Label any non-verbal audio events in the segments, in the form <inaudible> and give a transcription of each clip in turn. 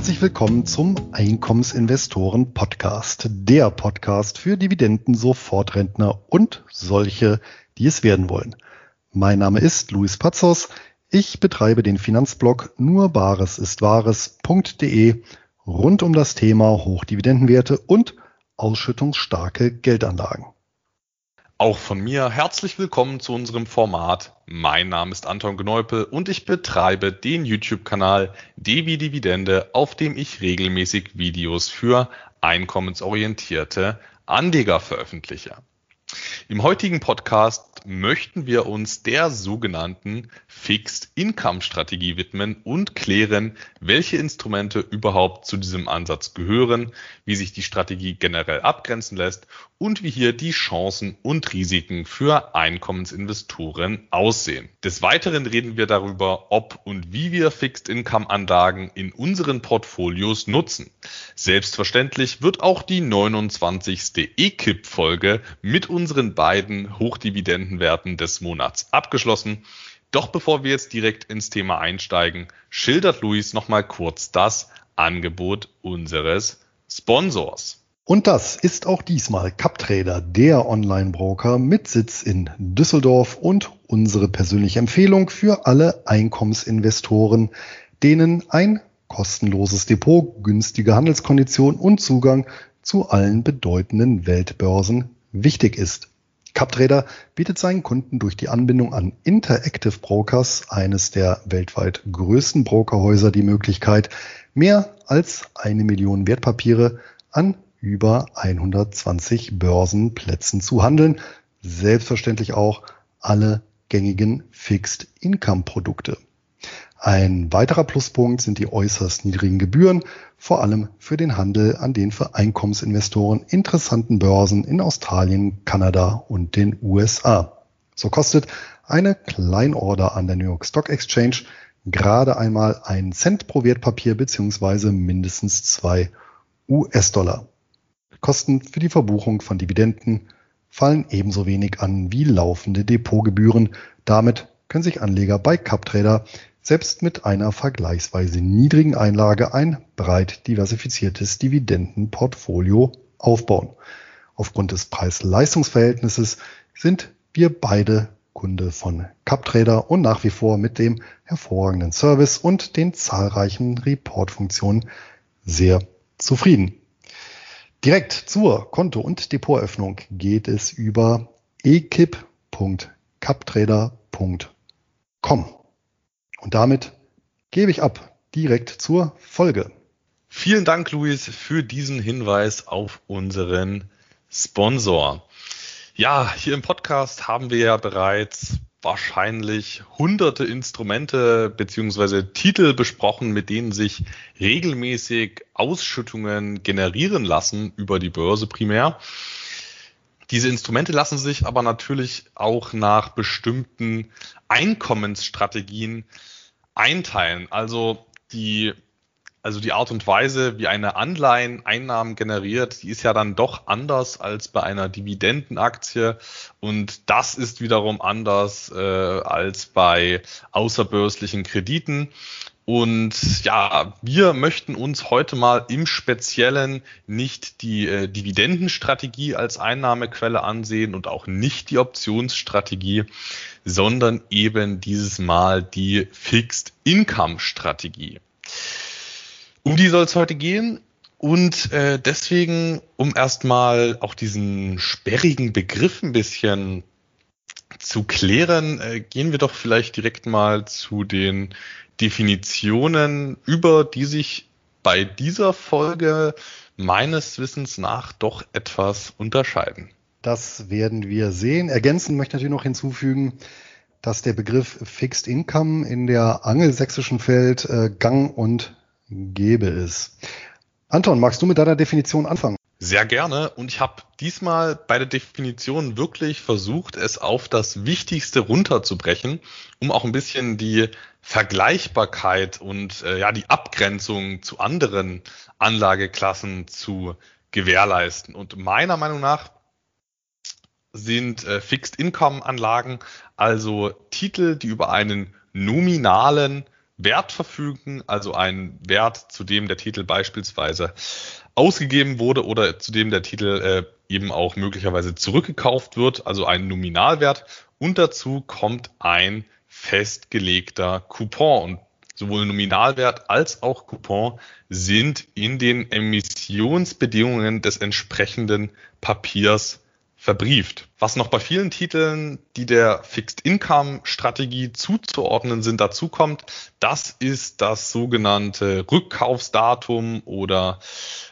Herzlich willkommen zum Einkommensinvestoren Podcast, der Podcast für Dividenden, Sofortrentner und solche, die es werden wollen. Mein Name ist Luis Pazos. Ich betreibe den Finanzblog nur Bares ist Wahres.de rund um das Thema Hochdividendenwerte und ausschüttungsstarke Geldanlagen. Auch von mir herzlich willkommen zu unserem Format. Mein Name ist Anton Gneupel und ich betreibe den YouTube-Kanal Devi Dividende, auf dem ich regelmäßig Videos für einkommensorientierte Anleger veröffentliche. Im heutigen Podcast möchten wir uns der sogenannten Fixed Income Strategie widmen und klären, welche Instrumente überhaupt zu diesem Ansatz gehören, wie sich die Strategie generell abgrenzen lässt und wie hier die Chancen und Risiken für Einkommensinvestoren aussehen. Des Weiteren reden wir darüber, ob und wie wir Fixed Income Anlagen in unseren Portfolios nutzen. Selbstverständlich wird auch die 29. EKIP Folge mit unseren beiden Hochdividendenwerten des Monats abgeschlossen. Doch bevor wir jetzt direkt ins Thema einsteigen, schildert Luis nochmal kurz das Angebot unseres Sponsors. Und das ist auch diesmal CapTrader, der Online-Broker mit Sitz in Düsseldorf und unsere persönliche Empfehlung für alle Einkommensinvestoren, denen ein kostenloses Depot, günstige Handelskonditionen und Zugang zu allen bedeutenden Weltbörsen wichtig ist. CapTrader bietet seinen Kunden durch die Anbindung an Interactive Brokers, eines der weltweit größten Brokerhäuser, die Möglichkeit, mehr als eine Million Wertpapiere an über 120 Börsenplätzen zu handeln. Selbstverständlich auch alle gängigen Fixed Income Produkte. Ein weiterer Pluspunkt sind die äußerst niedrigen Gebühren, vor allem für den Handel an den für Einkommensinvestoren interessanten Börsen in Australien, Kanada und den USA. So kostet eine Kleinorder an der New York Stock Exchange gerade einmal einen Cent pro Wertpapier beziehungsweise mindestens zwei US-Dollar. Kosten für die Verbuchung von Dividenden fallen ebenso wenig an wie laufende Depotgebühren. Damit können sich Anleger bei CapTrader selbst mit einer vergleichsweise niedrigen Einlage ein breit diversifiziertes Dividendenportfolio aufbauen. Aufgrund des Preis-Leistungs-Verhältnisses sind wir beide Kunde von CapTrader und nach wie vor mit dem hervorragenden Service und den zahlreichen Report-Funktionen sehr zufrieden. Direkt zur Konto- und Depoteröffnung geht es über ekip.captrader.com. Und damit gebe ich ab direkt zur Folge. Vielen Dank, Luis, für diesen Hinweis auf unseren Sponsor. Ja, hier im Podcast haben wir ja bereits wahrscheinlich hunderte Instrumente beziehungsweise Titel besprochen, mit denen sich regelmäßig Ausschüttungen generieren lassen über die Börse primär. Diese Instrumente lassen sich aber natürlich auch nach bestimmten Einkommensstrategien einteilen. Also die, also die Art und Weise, wie eine Anleihen Einnahmen generiert, die ist ja dann doch anders als bei einer Dividendenaktie. Und das ist wiederum anders äh, als bei außerbörslichen Krediten. Und ja, wir möchten uns heute mal im Speziellen nicht die äh, Dividendenstrategie als Einnahmequelle ansehen und auch nicht die Optionsstrategie, sondern eben dieses Mal die Fixed Income Strategie. Um die soll es heute gehen. Und äh, deswegen, um erstmal auch diesen sperrigen Begriff ein bisschen zu klären, äh, gehen wir doch vielleicht direkt mal zu den Definitionen, über die sich bei dieser Folge meines Wissens nach doch etwas unterscheiden. Das werden wir sehen. Ergänzend möchte ich natürlich noch hinzufügen, dass der Begriff Fixed Income in der angelsächsischen Welt äh, gang und gäbe ist. Anton, magst du mit deiner Definition anfangen? Sehr gerne. Und ich habe diesmal bei der Definition wirklich versucht, es auf das Wichtigste runterzubrechen, um auch ein bisschen die Vergleichbarkeit und äh, ja die Abgrenzung zu anderen Anlageklassen zu gewährleisten. Und meiner Meinung nach sind äh, Fixed Income Anlagen also Titel, die über einen nominalen Wert verfügen, also einen Wert, zu dem der Titel beispielsweise ausgegeben wurde oder zu dem der Titel äh, eben auch möglicherweise zurückgekauft wird, also einen Nominalwert. Und dazu kommt ein festgelegter Coupon. Und sowohl Nominalwert als auch Coupon sind in den Emissionsbedingungen des entsprechenden Papiers verbrieft. Was noch bei vielen Titeln, die der Fixed Income Strategie zuzuordnen sind, dazu kommt, das ist das sogenannte Rückkaufsdatum oder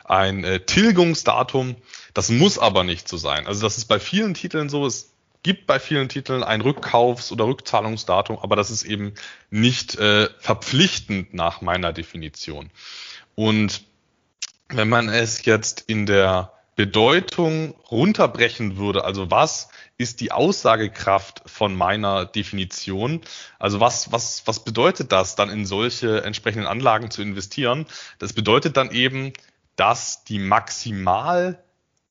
ein äh, Tilgungsdatum. Das muss aber nicht so sein. Also das ist bei vielen Titeln so. Es gibt bei vielen Titeln ein Rückkaufs- oder Rückzahlungsdatum, aber das ist eben nicht äh, verpflichtend nach meiner Definition. Und wenn man es jetzt in der Bedeutung runterbrechen würde, also was ist die Aussagekraft von meiner Definition? Also was, was, was bedeutet das dann in solche entsprechenden Anlagen zu investieren? Das bedeutet dann eben, dass die maximal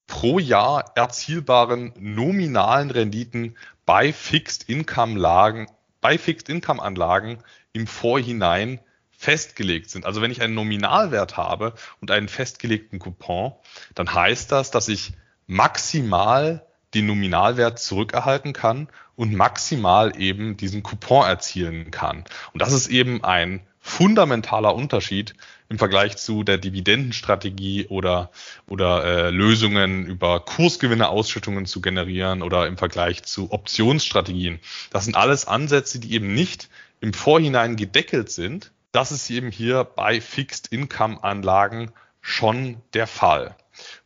pro Jahr erzielbaren nominalen Renditen bei Fixed Income Lagen, bei Fixed Income Anlagen im Vorhinein festgelegt sind. Also wenn ich einen Nominalwert habe und einen festgelegten Coupon, dann heißt das, dass ich maximal den Nominalwert zurückerhalten kann und maximal eben diesen Coupon erzielen kann. Und das ist eben ein fundamentaler Unterschied im Vergleich zu der Dividendenstrategie oder, oder äh, Lösungen über Kursgewinne, Ausschüttungen zu generieren oder im Vergleich zu Optionsstrategien. Das sind alles Ansätze, die eben nicht im Vorhinein gedeckelt sind, das ist eben hier bei Fixed Income Anlagen schon der Fall.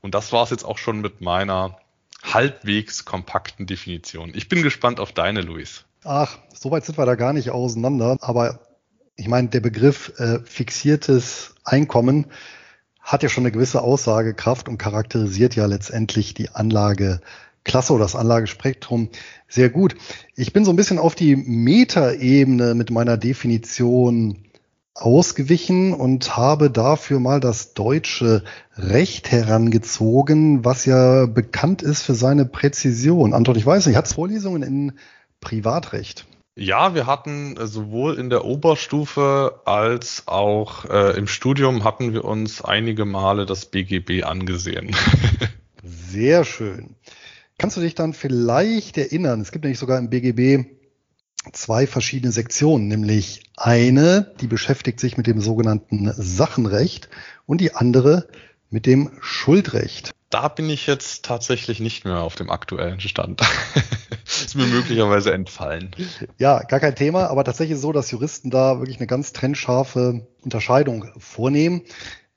Und das war es jetzt auch schon mit meiner halbwegs kompakten Definition. Ich bin gespannt auf deine, Luis. Ach, soweit sind wir da gar nicht auseinander. Aber ich meine, der Begriff äh, fixiertes Einkommen hat ja schon eine gewisse Aussagekraft und charakterisiert ja letztendlich die Anlageklasse oder das Anlagespektrum sehr gut. Ich bin so ein bisschen auf die Metaebene mit meiner Definition ausgewichen und habe dafür mal das deutsche Recht herangezogen, was ja bekannt ist für seine Präzision. Anton, ich weiß nicht, hat es Vorlesungen in Privatrecht? Ja, wir hatten äh, sowohl in der Oberstufe als auch äh, im Studium hatten wir uns einige Male das BGB angesehen. <laughs> Sehr schön. Kannst du dich dann vielleicht erinnern, es gibt nämlich sogar im BGB zwei verschiedene Sektionen, nämlich eine, die beschäftigt sich mit dem sogenannten Sachenrecht und die andere mit dem Schuldrecht. Da bin ich jetzt tatsächlich nicht mehr auf dem aktuellen Stand. <laughs> ist mir möglicherweise entfallen. Ja, gar kein Thema, aber tatsächlich so, dass Juristen da wirklich eine ganz trennscharfe Unterscheidung vornehmen.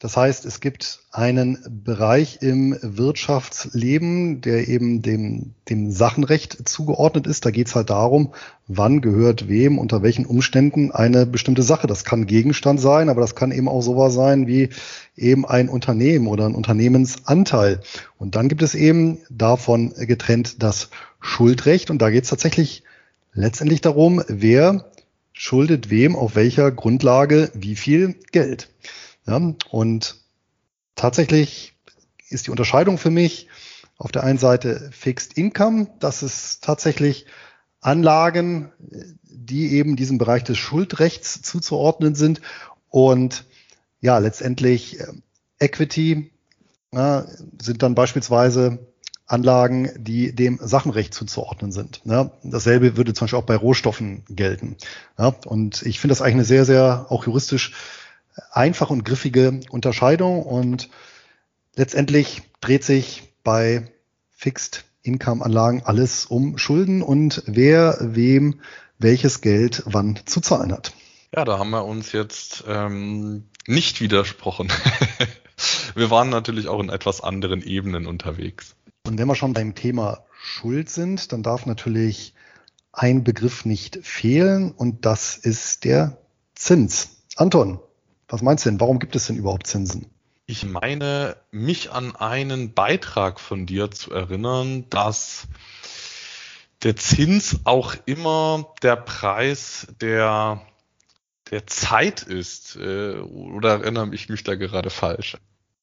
Das heißt, es gibt einen Bereich im Wirtschaftsleben, der eben dem, dem Sachenrecht zugeordnet ist. Da geht es halt darum, wann gehört wem, unter welchen Umständen eine bestimmte Sache. Das kann Gegenstand sein, aber das kann eben auch sowas sein wie eben ein Unternehmen oder ein Unternehmensanteil. Und dann gibt es eben davon getrennt das Schuldrecht. Und da geht es tatsächlich letztendlich darum, wer schuldet wem auf welcher Grundlage wie viel Geld. Ja, und tatsächlich ist die Unterscheidung für mich auf der einen Seite Fixed Income, das ist tatsächlich Anlagen, die eben diesem Bereich des Schuldrechts zuzuordnen sind und ja, letztendlich äh, Equity ja, sind dann beispielsweise Anlagen, die dem Sachenrecht zuzuordnen sind. Ja, dasselbe würde zum Beispiel auch bei Rohstoffen gelten. Ja, und ich finde das eigentlich eine sehr, sehr auch juristisch einfache und griffige Unterscheidung und letztendlich dreht sich bei Fixed Income Anlagen alles um Schulden und wer wem welches Geld wann zu zahlen hat. Ja, da haben wir uns jetzt ähm, nicht widersprochen. <laughs> wir waren natürlich auch in etwas anderen Ebenen unterwegs. Und wenn wir schon beim Thema Schuld sind, dann darf natürlich ein Begriff nicht fehlen und das ist der Zins. Anton, was meinst du denn? Warum gibt es denn überhaupt Zinsen? Ich meine, mich an einen Beitrag von dir zu erinnern, dass der Zins auch immer der Preis der, der Zeit ist. Äh, oder erinnere ich mich da gerade falsch?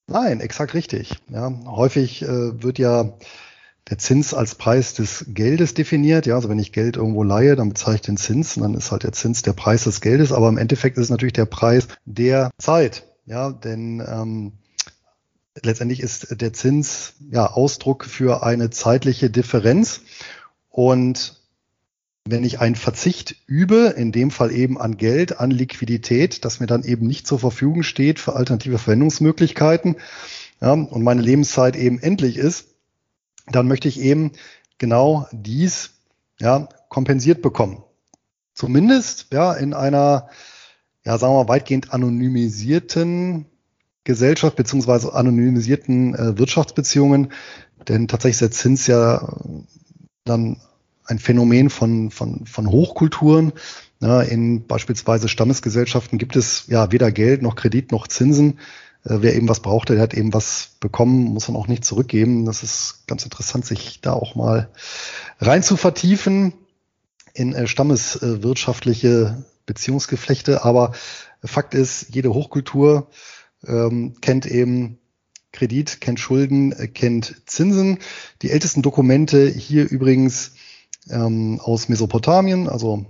Nein, exakt richtig. Ja, häufig äh, wird ja der Zins als Preis des Geldes definiert. Ja, also wenn ich Geld irgendwo leihe, dann bezahle ich den Zins und dann ist halt der Zins der Preis des Geldes. Aber im Endeffekt ist es natürlich der Preis der Zeit. Ja, denn ähm, letztendlich ist der Zins ja Ausdruck für eine zeitliche Differenz. Und wenn ich einen Verzicht übe, in dem Fall eben an Geld, an Liquidität, das mir dann eben nicht zur Verfügung steht für alternative Verwendungsmöglichkeiten, ja, und meine Lebenszeit eben endlich ist, dann möchte ich eben genau dies ja, kompensiert bekommen. Zumindest ja, in einer, ja, sagen wir mal, weitgehend anonymisierten Gesellschaft beziehungsweise anonymisierten äh, Wirtschaftsbeziehungen, denn tatsächlich ist der Zins ja dann ein Phänomen von, von, von Hochkulturen. Ja, in beispielsweise Stammesgesellschaften gibt es ja weder Geld noch Kredit noch Zinsen. Äh, wer eben was brauchte, der hat eben was bekommen, muss dann auch nicht zurückgeben. Das ist ganz interessant, sich da auch mal rein zu vertiefen in äh, stammeswirtschaftliche Beziehungsgeflechte. Aber Fakt ist, jede Hochkultur ähm, kennt eben Kredit, kennt Schulden, äh, kennt Zinsen. Die ältesten Dokumente hier übrigens ähm, aus Mesopotamien, also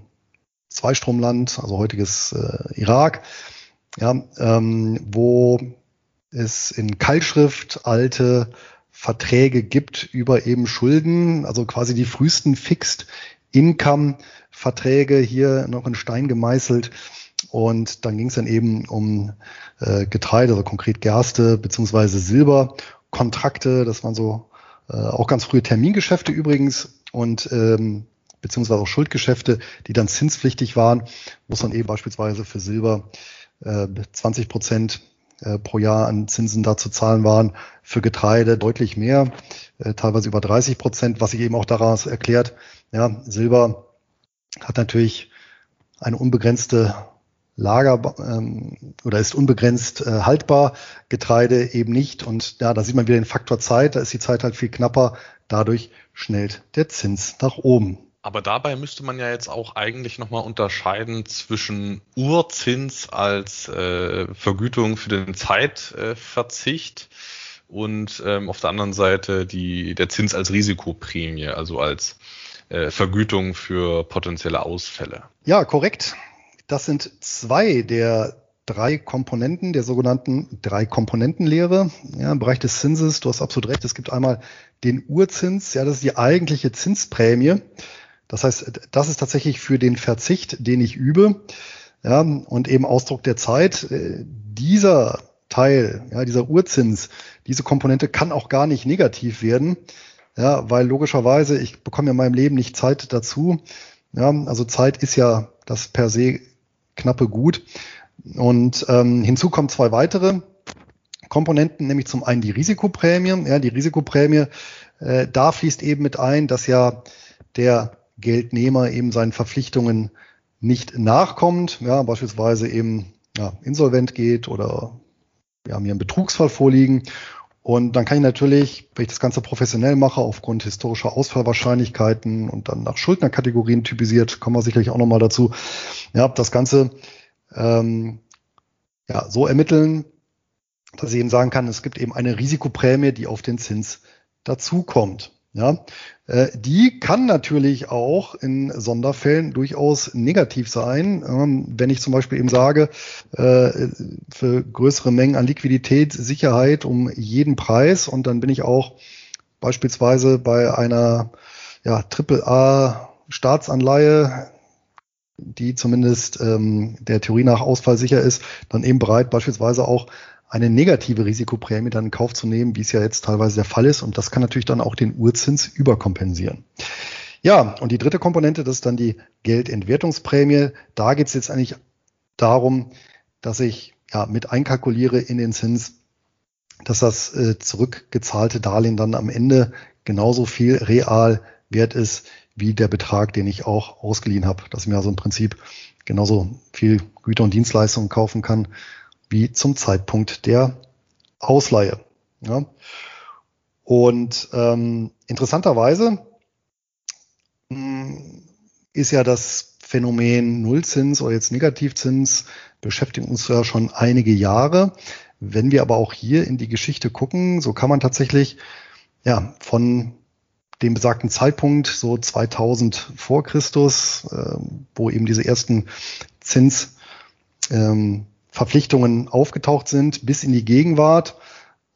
Zweistromland, also heutiges äh, Irak, ja, ähm, wo es in Keilschrift alte Verträge gibt über eben Schulden, also quasi die frühesten Fixed Income Verträge hier noch in Stein gemeißelt. Und dann ging es dann eben um äh, Getreide, also konkret Gerste beziehungsweise Silberkontrakte. Das waren so äh, auch ganz frühe Termingeschäfte übrigens und ähm, beziehungsweise auch Schuldgeschäfte, die dann zinspflichtig waren, wo es dann eben beispielsweise für Silber äh, 20 Prozent äh, pro Jahr an Zinsen da zu zahlen waren, für Getreide deutlich mehr, äh, teilweise über 30 Prozent, was sich eben auch daraus erklärt, ja, Silber hat natürlich eine unbegrenzte Lager ähm, oder ist unbegrenzt äh, haltbar, Getreide eben nicht. Und ja, da sieht man wieder den Faktor Zeit, da ist die Zeit halt viel knapper, dadurch schnellt der Zins nach oben. Aber dabei müsste man ja jetzt auch eigentlich nochmal unterscheiden zwischen Urzins als äh, Vergütung für den Zeitverzicht äh, und ähm, auf der anderen Seite die, der Zins als Risikoprämie, also als äh, Vergütung für potenzielle Ausfälle. Ja, korrekt. Das sind zwei der drei Komponenten der sogenannten drei Komponentenlehre ja, im Bereich des Zinses. Du hast absolut recht. Es gibt einmal den Urzins. Ja, das ist die eigentliche Zinsprämie. Das heißt, das ist tatsächlich für den Verzicht, den ich übe. Ja, und eben Ausdruck der Zeit. Äh, dieser Teil, ja, dieser Urzins, diese Komponente kann auch gar nicht negativ werden. Ja, weil logischerweise, ich bekomme ja in meinem Leben nicht Zeit dazu. Ja, also Zeit ist ja das per se knappe Gut. Und ähm, hinzu kommen zwei weitere Komponenten, nämlich zum einen die Risikoprämie. Ja, die Risikoprämie, äh, da fließt eben mit ein, dass ja der Geldnehmer eben seinen Verpflichtungen nicht nachkommt, ja, beispielsweise eben ja, insolvent geht oder wir haben hier einen Betrugsfall vorliegen. Und dann kann ich natürlich, wenn ich das Ganze professionell mache, aufgrund historischer Ausfallwahrscheinlichkeiten und dann nach Schuldnerkategorien typisiert, kommen wir sicherlich auch nochmal dazu, ja, das Ganze ähm, ja, so ermitteln, dass ich eben sagen kann, es gibt eben eine Risikoprämie, die auf den Zins dazukommt. Ja, äh, die kann natürlich auch in Sonderfällen durchaus negativ sein. Ähm, wenn ich zum Beispiel eben sage, äh, für größere Mengen an Liquidität, Sicherheit um jeden Preis und dann bin ich auch beispielsweise bei einer ja, AAA Staatsanleihe die zumindest ähm, der Theorie nach ausfallsicher ist, dann eben bereit, beispielsweise auch eine negative Risikoprämie dann in Kauf zu nehmen, wie es ja jetzt teilweise der Fall ist. Und das kann natürlich dann auch den Urzins überkompensieren. Ja, und die dritte Komponente, das ist dann die Geldentwertungsprämie. Da geht es jetzt eigentlich darum, dass ich ja mit einkalkuliere in den Zins, dass das äh, zurückgezahlte Darlehen dann am Ende genauso viel real wert ist wie der Betrag, den ich auch ausgeliehen habe, dass ich mir also im Prinzip genauso viel Güter und Dienstleistungen kaufen kann wie zum Zeitpunkt der Ausleihe. Ja. Und ähm, interessanterweise mh, hm, ist ja das Phänomen Nullzins oder jetzt Negativzins beschäftigt uns ja schon einige Jahre. Wenn wir aber auch hier in die Geschichte gucken, so kann man tatsächlich ja von dem besagten Zeitpunkt, so 2000 vor Christus, äh, wo eben diese ersten Zinsverpflichtungen ähm, aufgetaucht sind, bis in die Gegenwart.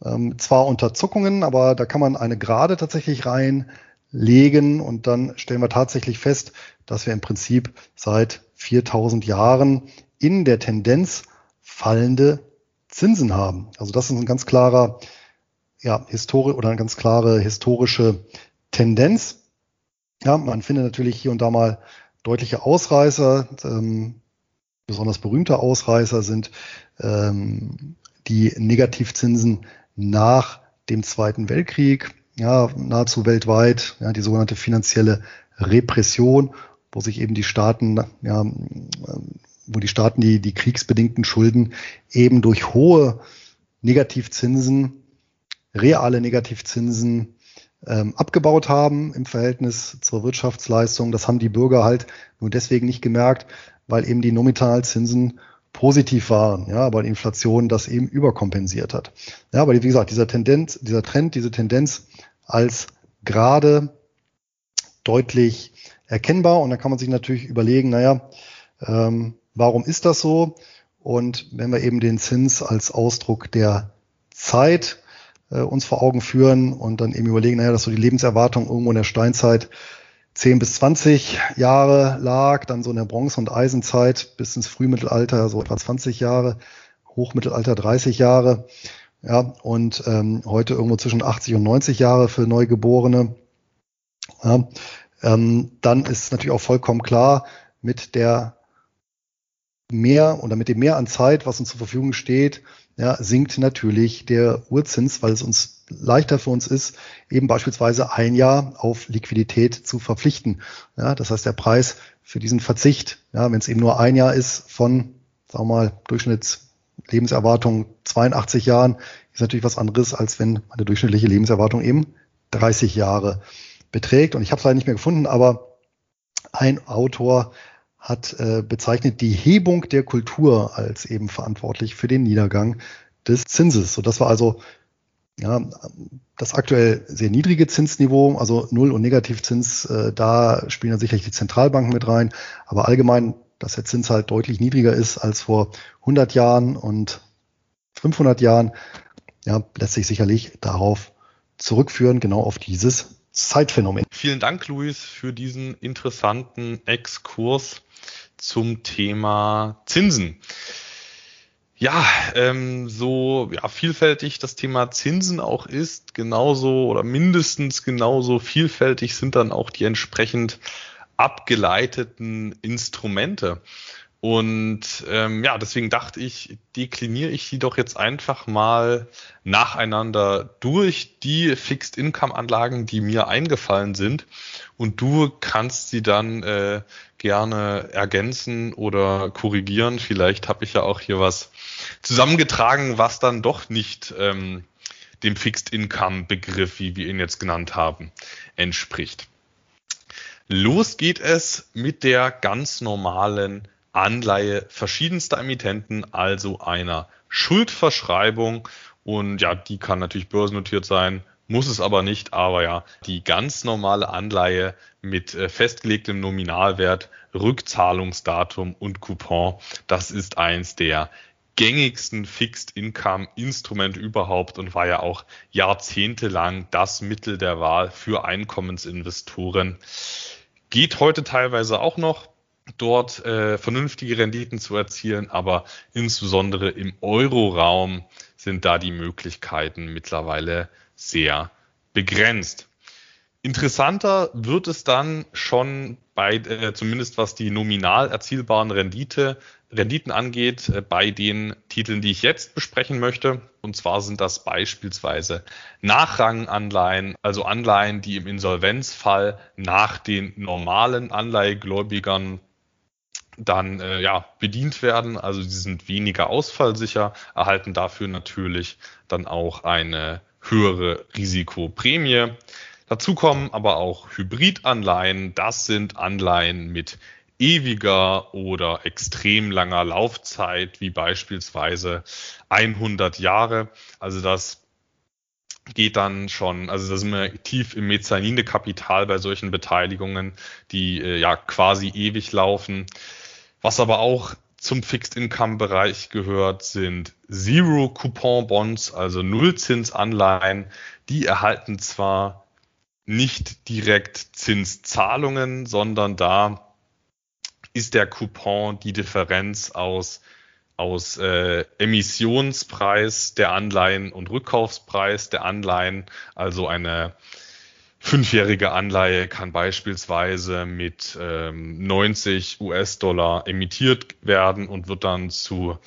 Ähm, zwar unter Zuckungen, aber da kann man eine Gerade tatsächlich reinlegen und dann stellen wir tatsächlich fest, dass wir im Prinzip seit 4000 Jahren in der Tendenz fallende Zinsen haben. Also das ist ein ganz klarer, ja, Historie oder eine ganz klare historische Tendenz. Ja, man findet natürlich hier und da mal deutliche Ausreißer. Ähm, besonders berühmte Ausreißer sind ähm, die Negativzinsen nach dem Zweiten Weltkrieg, ja, nahezu weltweit, ja, die sogenannte finanzielle Repression, wo sich eben die Staaten, ja, wo die Staaten die, die kriegsbedingten Schulden eben durch hohe Negativzinsen, reale Negativzinsen ähm, abgebaut haben im Verhältnis zur Wirtschaftsleistung. Das haben die Bürger halt nur deswegen nicht gemerkt, weil eben die Nominalzinsen positiv waren, ja, aber die Inflation das eben überkompensiert hat. Ja, aber wie gesagt, dieser Tendenz, dieser Trend, diese Tendenz als gerade deutlich erkennbar und da kann man sich natürlich überlegen, naja, ähm, warum ist das so? Und wenn wir eben den Zins als Ausdruck der Zeit äh, uns vor Augen führen und dann eben überlegen, naja, dass so die Lebenserwartung irgendwo in der Steinzeit 10 bis 20 Jahre lag, dann so in der Bronze- und Eisenzeit bis ins Frühmittelalter so etwa 20 Jahre, Hochmittelalter 30 Jahre, ja, und ähm, heute irgendwo zwischen 80 und 90 Jahre für Neugeborene. Ja, ähm, dann ist natürlich auch vollkommen klar, mit der mehr oder mit dem Mehr an Zeit, was uns zur Verfügung steht, ja, sinkt natürlich der Urzins, weil es uns leichter für uns ist, eben beispielsweise ein Jahr auf Liquidität zu verpflichten. Ja, das heißt, der Preis für diesen Verzicht, ja, wenn es eben nur ein Jahr ist von, sagen wir mal, Durchschnittslebenserwartung 82 Jahren, ist natürlich was anderes, als wenn eine durchschnittliche Lebenserwartung eben 30 Jahre beträgt. Und ich habe es leider nicht mehr gefunden, aber ein Autor hat äh, bezeichnet die Hebung der Kultur als eben verantwortlich für den Niedergang des Zinses. So, das war also ja, das aktuell sehr niedrige Zinsniveau, also Null- und Negativzins, äh, da spielen dann sicherlich die Zentralbanken mit rein, aber allgemein, dass der Zins halt deutlich niedriger ist als vor 100 Jahren und 500 Jahren, ja, lässt sich sicherlich darauf zurückführen, genau auf dieses Zeitphänomen. Vielen Dank, Luis, für diesen interessanten Exkurs zum Thema Zinsen. Ja, ähm, so ja, vielfältig das Thema Zinsen auch ist, genauso oder mindestens genauso vielfältig sind dann auch die entsprechend abgeleiteten Instrumente. Und ähm, ja, deswegen dachte ich, dekliniere ich die doch jetzt einfach mal nacheinander durch die Fixed Income Anlagen, die mir eingefallen sind. Und du kannst sie dann äh, gerne ergänzen oder korrigieren. Vielleicht habe ich ja auch hier was zusammengetragen, was dann doch nicht ähm, dem Fixed Income Begriff, wie wir ihn jetzt genannt haben, entspricht. Los geht es mit der ganz normalen Anleihe verschiedenster Emittenten, also einer Schuldverschreibung. Und ja, die kann natürlich börsennotiert sein, muss es aber nicht. Aber ja, die ganz normale Anleihe mit äh, festgelegtem Nominalwert, Rückzahlungsdatum und Coupon, das ist eins der gängigsten Fixed Income Instrumente überhaupt und war ja auch jahrzehntelang das Mittel der Wahl für Einkommensinvestoren. Geht heute teilweise auch noch dort äh, vernünftige Renditen zu erzielen, aber insbesondere im Euroraum sind da die Möglichkeiten mittlerweile sehr begrenzt. Interessanter wird es dann schon bei, äh, zumindest was die nominal erzielbaren Rendite, Renditen angeht, äh, bei den Titeln, die ich jetzt besprechen möchte. Und zwar sind das beispielsweise Nachranganleihen, also Anleihen, die im Insolvenzfall nach den normalen Anleihegläubigern dann äh, ja, bedient werden. Also sie sind weniger ausfallsicher, erhalten dafür natürlich dann auch eine höhere Risikoprämie. Dazu kommen aber auch Hybridanleihen. Das sind Anleihen mit ewiger oder extrem langer Laufzeit, wie beispielsweise 100 Jahre. Also das geht dann schon, also da sind wir tief im Mezzanine-Kapital bei solchen Beteiligungen, die äh, ja quasi ewig laufen. Was aber auch zum Fixed Income Bereich gehört, sind Zero Coupon Bonds, also Nullzinsanleihen. Die erhalten zwar nicht direkt Zinszahlungen, sondern da ist der Coupon die Differenz aus aus äh, Emissionspreis der Anleihen und Rückkaufspreis der Anleihen. Also eine fünfjährige Anleihe kann beispielsweise mit ähm, 90 US-Dollar emittiert werden und wird dann zu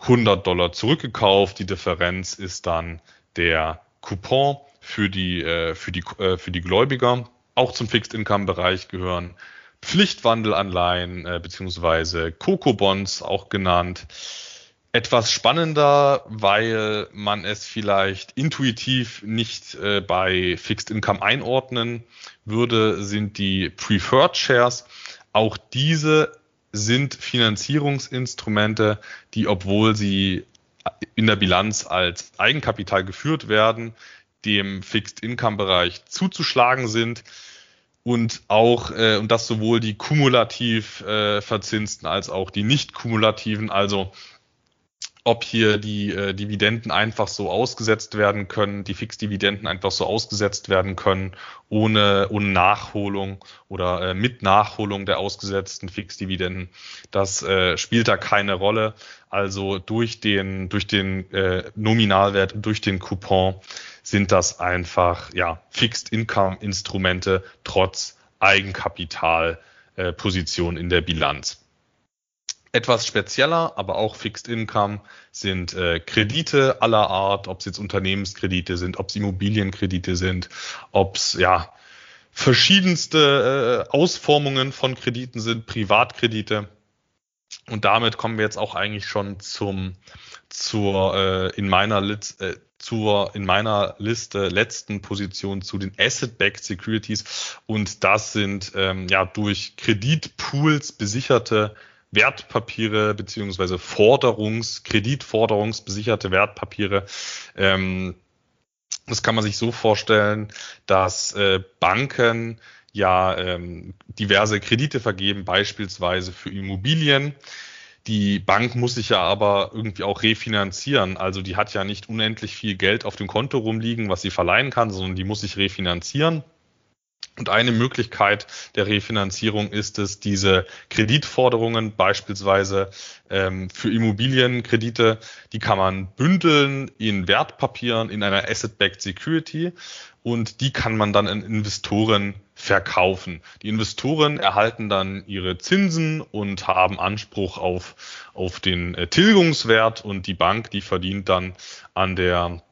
100 Dollar zurückgekauft. Die Differenz ist dann der Coupon für die, äh, für die, äh, für die Gläubiger. Auch zum Fixed Income Bereich gehören Pflichtwandelanleihen äh, beziehungsweise Coco-Bonds auch genannt. Etwas spannender, weil man es vielleicht intuitiv nicht äh, bei Fixed Income einordnen würde, sind die Preferred Shares. Auch diese sind Finanzierungsinstrumente, die, obwohl sie in der Bilanz als Eigenkapital geführt werden, dem Fixed Income Bereich zuzuschlagen sind und auch äh, und das sowohl die kumulativ äh, verzinsten als auch die nicht kumulativen, also ob hier die äh, Dividenden einfach so ausgesetzt werden können, die Fixdividenden einfach so ausgesetzt werden können, ohne, ohne Nachholung oder äh, mit Nachholung der ausgesetzten Fixdividenden. Das äh, spielt da keine Rolle. Also durch den, durch den äh, Nominalwert, durch den Coupon sind das einfach ja, Fixed Income Instrumente trotz Eigenkapitalposition äh, in der Bilanz. Etwas spezieller, aber auch Fixed Income sind äh, Kredite aller Art, ob es jetzt Unternehmenskredite sind, ob es Immobilienkredite sind, ob es ja verschiedenste äh, Ausformungen von Krediten sind, Privatkredite. Und damit kommen wir jetzt auch eigentlich schon zum zur äh, in meiner List, äh, zur in meiner Liste letzten Position zu den Asset-Backed Securities und das sind ähm, ja durch Kreditpools besicherte Wertpapiere beziehungsweise Forderungs, Kreditforderungsbesicherte Wertpapiere. Ähm, das kann man sich so vorstellen, dass äh, Banken ja ähm, diverse Kredite vergeben, beispielsweise für Immobilien. Die Bank muss sich ja aber irgendwie auch refinanzieren. Also die hat ja nicht unendlich viel Geld auf dem Konto rumliegen, was sie verleihen kann, sondern die muss sich refinanzieren. Und eine Möglichkeit der Refinanzierung ist es, diese Kreditforderungen beispielsweise ähm, für Immobilienkredite, die kann man bündeln in Wertpapieren in einer Asset-Backed Security. Und die kann man dann an Investoren verkaufen. Die Investoren erhalten dann ihre Zinsen und haben Anspruch auf, auf den äh, Tilgungswert. Und die Bank, die verdient dann an der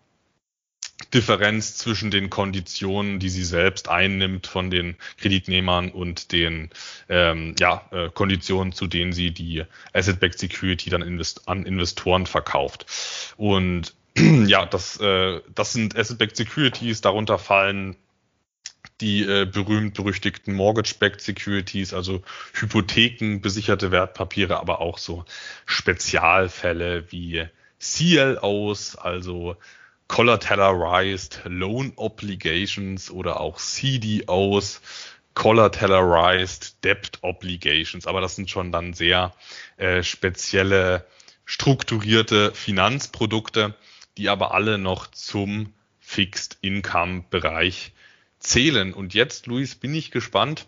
Differenz zwischen den Konditionen, die sie selbst einnimmt von den Kreditnehmern und den ähm, ja, äh, Konditionen, zu denen sie die Asset-Backed Security dann invest an Investoren verkauft. Und <clears throat> ja, das, äh, das sind Asset-Backed Securities, darunter fallen die äh, berühmt-berüchtigten Mortgage-Backed Securities, also Hypotheken, besicherte Wertpapiere, aber auch so Spezialfälle wie CLOs, also Collateralized Loan Obligations oder auch CDOs, Collateralized Debt Obligations. Aber das sind schon dann sehr äh, spezielle, strukturierte Finanzprodukte, die aber alle noch zum Fixed Income Bereich zählen. Und jetzt, Luis, bin ich gespannt,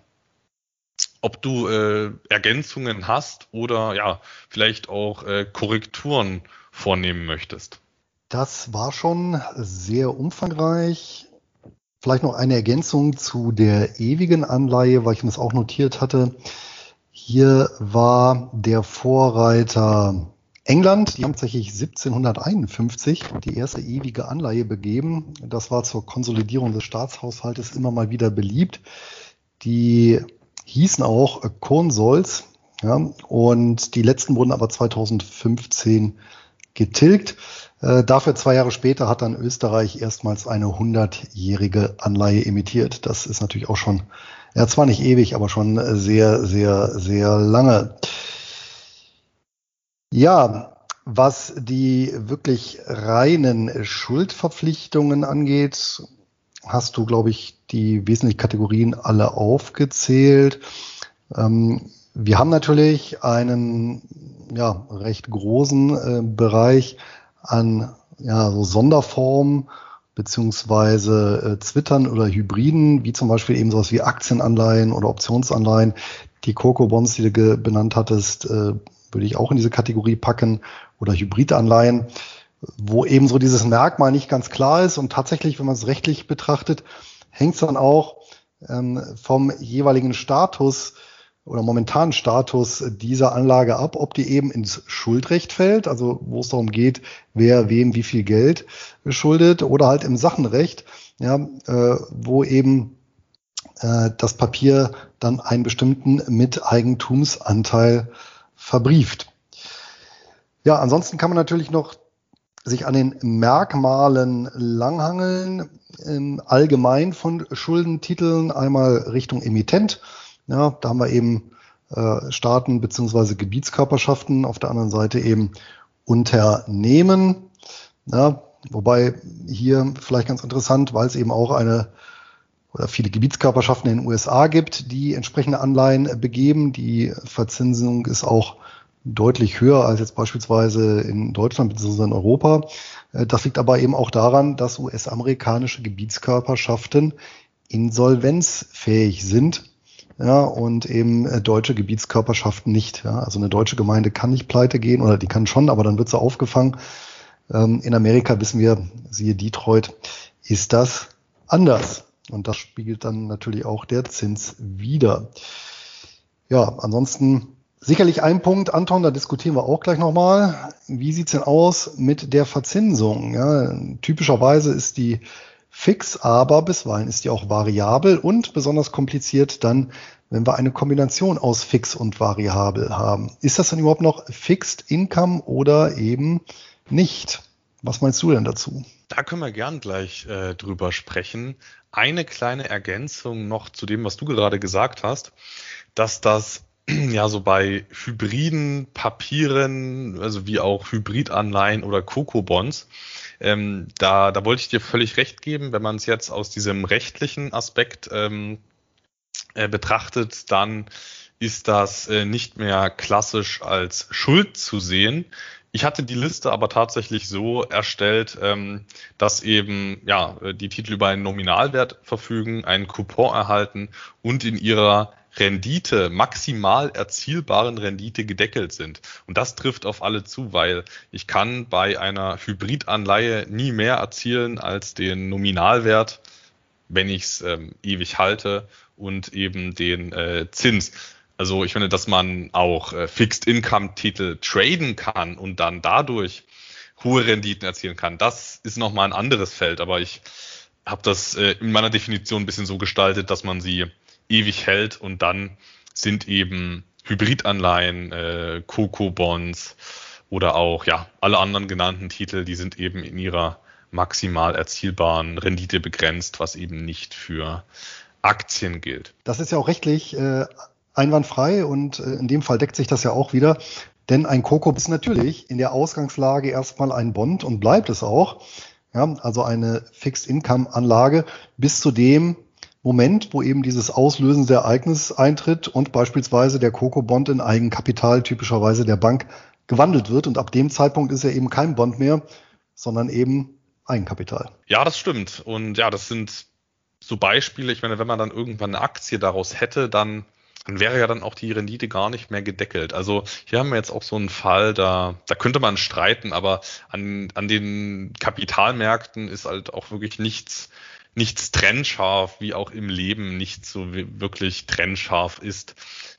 ob du äh, Ergänzungen hast oder ja, vielleicht auch äh, Korrekturen vornehmen möchtest. Das war schon sehr umfangreich. Vielleicht noch eine Ergänzung zu der ewigen Anleihe, weil ich das auch notiert hatte. Hier war der Vorreiter England, die haben tatsächlich 1751 die erste ewige Anleihe begeben. Das war zur Konsolidierung des Staatshaushaltes immer mal wieder beliebt. Die hießen auch Konsols, ja, und die letzten wurden aber 2015 getilgt. Äh, dafür zwei Jahre später hat dann Österreich erstmals eine 100-jährige Anleihe emittiert. Das ist natürlich auch schon, ja zwar nicht ewig, aber schon sehr, sehr, sehr lange. Ja, Was die wirklich reinen Schuldverpflichtungen angeht, hast du, glaube ich, die wesentlichen Kategorien alle aufgezählt. Ähm, wir haben natürlich einen ja, recht großen äh, Bereich an ja, so Sonderformen beziehungsweise äh, Zwittern oder Hybriden, wie zum Beispiel eben sowas wie Aktienanleihen oder Optionsanleihen. Die Coco-Bonds, die du benannt hattest, äh, würde ich auch in diese Kategorie packen oder Hybridanleihen, wo eben so dieses Merkmal nicht ganz klar ist und tatsächlich, wenn man es rechtlich betrachtet, hängt es dann auch ähm, vom jeweiligen Status oder momentanen Status dieser Anlage ab, ob die eben ins Schuldrecht fällt, also wo es darum geht, wer wem wie viel Geld schuldet, oder halt im Sachenrecht, ja, äh, wo eben äh, das Papier dann einen bestimmten Miteigentumsanteil verbrieft. Ja, ansonsten kann man natürlich noch sich an den Merkmalen langhangeln, im allgemein von Schuldentiteln, einmal Richtung Emittent, ja, da haben wir eben äh, Staaten beziehungsweise Gebietskörperschaften, auf der anderen Seite eben Unternehmen. Ja, wobei hier vielleicht ganz interessant, weil es eben auch eine oder viele Gebietskörperschaften in den USA gibt, die entsprechende Anleihen begeben. Die Verzinsung ist auch deutlich höher als jetzt beispielsweise in Deutschland bzw. in Europa. Äh, das liegt aber eben auch daran, dass US-amerikanische Gebietskörperschaften insolvenzfähig sind ja, und eben äh, deutsche Gebietskörperschaften nicht. Ja. Also eine deutsche Gemeinde kann nicht pleite gehen oder die kann schon, aber dann wird sie aufgefangen. Ähm, in Amerika wissen wir, siehe Detroit, ist das anders. Und das spiegelt dann natürlich auch der Zins wieder. Ja, ansonsten sicherlich ein Punkt, Anton, da diskutieren wir auch gleich nochmal. Wie sieht's denn aus mit der Verzinsung? Ja, typischerweise ist die fix, aber bisweilen ist die auch variabel und besonders kompliziert dann, wenn wir eine Kombination aus fix und variabel haben. Ist das dann überhaupt noch Fixed Income oder eben nicht? Was meinst du denn dazu? Da können wir gern gleich äh, drüber sprechen. Eine kleine Ergänzung noch zu dem, was du gerade gesagt hast, dass das <clears throat> ja so bei hybriden Papieren, also wie auch Hybridanleihen oder Coco-Bonds, ähm, da, da wollte ich dir völlig recht geben, wenn man es jetzt aus diesem rechtlichen Aspekt ähm, äh, betrachtet, dann ist das äh, nicht mehr klassisch als Schuld zu sehen. Ich hatte die Liste aber tatsächlich so erstellt, ähm, dass eben ja die Titel über einen Nominalwert verfügen, einen Coupon erhalten und in ihrer Rendite, maximal erzielbaren Rendite gedeckelt sind. Und das trifft auf alle zu, weil ich kann bei einer Hybridanleihe nie mehr erzielen als den Nominalwert, wenn ich es ähm, ewig halte und eben den äh, Zins. Also ich finde, dass man auch äh, Fixed Income Titel traden kann und dann dadurch hohe Renditen erzielen kann. Das ist nochmal ein anderes Feld, aber ich habe das äh, in meiner Definition ein bisschen so gestaltet, dass man sie ewig hält und dann sind eben Hybridanleihen, äh, Coco-Bonds oder auch ja alle anderen genannten Titel, die sind eben in ihrer maximal erzielbaren Rendite begrenzt, was eben nicht für Aktien gilt. Das ist ja auch rechtlich äh, einwandfrei und äh, in dem Fall deckt sich das ja auch wieder. Denn ein Coco ist natürlich in der Ausgangslage erstmal ein Bond und bleibt es auch. Ja, also eine Fixed Income Anlage bis zu dem Moment, wo eben dieses auslösende Ereignis eintritt und beispielsweise der Coco-Bond in Eigenkapital typischerweise der Bank gewandelt wird. Und ab dem Zeitpunkt ist er eben kein Bond mehr, sondern eben Eigenkapital. Ja, das stimmt. Und ja, das sind so Beispiele. Ich meine, wenn man dann irgendwann eine Aktie daraus hätte, dann, dann wäre ja dann auch die Rendite gar nicht mehr gedeckelt. Also hier haben wir jetzt auch so einen Fall, da, da könnte man streiten, aber an, an den Kapitalmärkten ist halt auch wirklich nichts nichts trennscharf, wie auch im Leben nicht so wirklich trennscharf ist.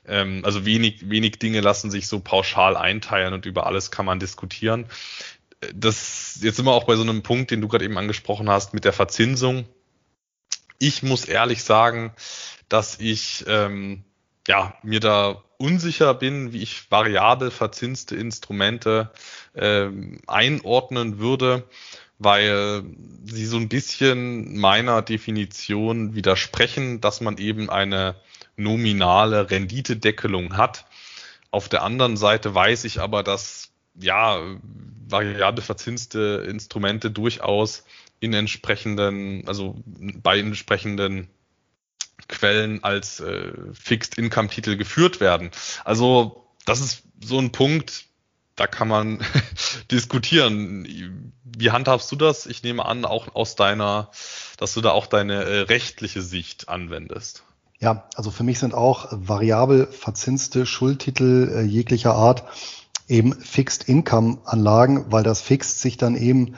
Ähm, also wenig, wenig Dinge lassen sich so pauschal einteilen und über alles kann man diskutieren. Das, jetzt sind wir auch bei so einem Punkt, den du gerade eben angesprochen hast, mit der Verzinsung. Ich muss ehrlich sagen, dass ich ähm, ja, mir da unsicher bin, wie ich variabel verzinste Instrumente ähm, einordnen würde weil sie so ein bisschen meiner Definition widersprechen, dass man eben eine nominale Renditedeckelung hat. Auf der anderen Seite weiß ich aber, dass ja, variable verzinste Instrumente durchaus in entsprechenden, also bei entsprechenden Quellen als äh, Fixed Income Titel geführt werden. Also das ist so ein Punkt, da kann man <laughs> diskutieren. Wie handhabst du das? Ich nehme an, auch aus deiner, dass du da auch deine äh, rechtliche Sicht anwendest. Ja, also für mich sind auch variabel verzinste Schuldtitel äh, jeglicher Art eben Fixed Income Anlagen, weil das Fixed sich dann eben,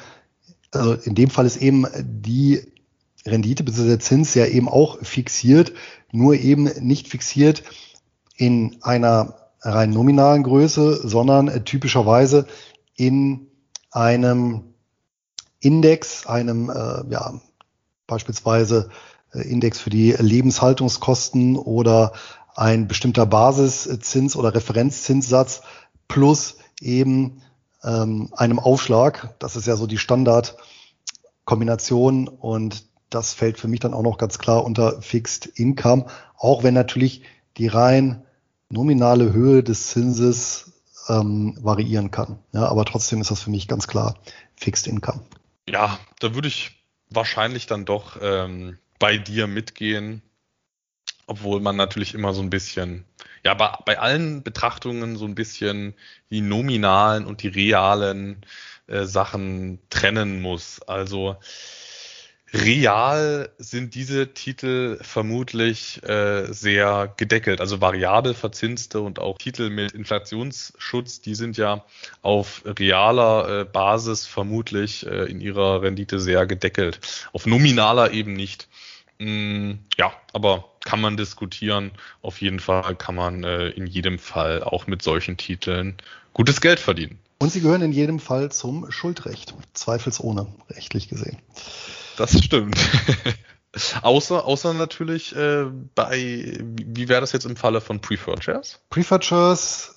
also in dem Fall ist eben die Rendite bzw. der Zins ja eben auch fixiert, nur eben nicht fixiert in einer rein nominalen Größe, sondern äh, typischerweise in einem Index, einem äh, ja, beispielsweise äh, Index für die Lebenshaltungskosten oder ein bestimmter Basiszins oder Referenzzinssatz plus eben ähm, einem Aufschlag. Das ist ja so die Standardkombination und das fällt für mich dann auch noch ganz klar unter Fixed Income, auch wenn natürlich die rein nominale Höhe des Zinses ähm, variieren kann. Ja, aber trotzdem ist das für mich ganz klar Fixed Income. Ja, da würde ich wahrscheinlich dann doch ähm, bei dir mitgehen, obwohl man natürlich immer so ein bisschen, ja, bei, bei allen Betrachtungen so ein bisschen die nominalen und die realen äh, Sachen trennen muss. Also Real sind diese Titel vermutlich äh, sehr gedeckelt, also variabel verzinste und auch Titel mit Inflationsschutz, die sind ja auf realer äh, Basis vermutlich äh, in ihrer Rendite sehr gedeckelt, auf nominaler eben nicht. Mm, ja, aber kann man diskutieren. Auf jeden Fall kann man äh, in jedem Fall auch mit solchen Titeln gutes Geld verdienen. Und sie gehören in jedem Fall zum Schuldrecht, zweifelsohne, rechtlich gesehen. Das stimmt. <laughs> außer, außer natürlich äh, bei, wie wäre das jetzt im Falle von Preferred Shares? Preferred Shares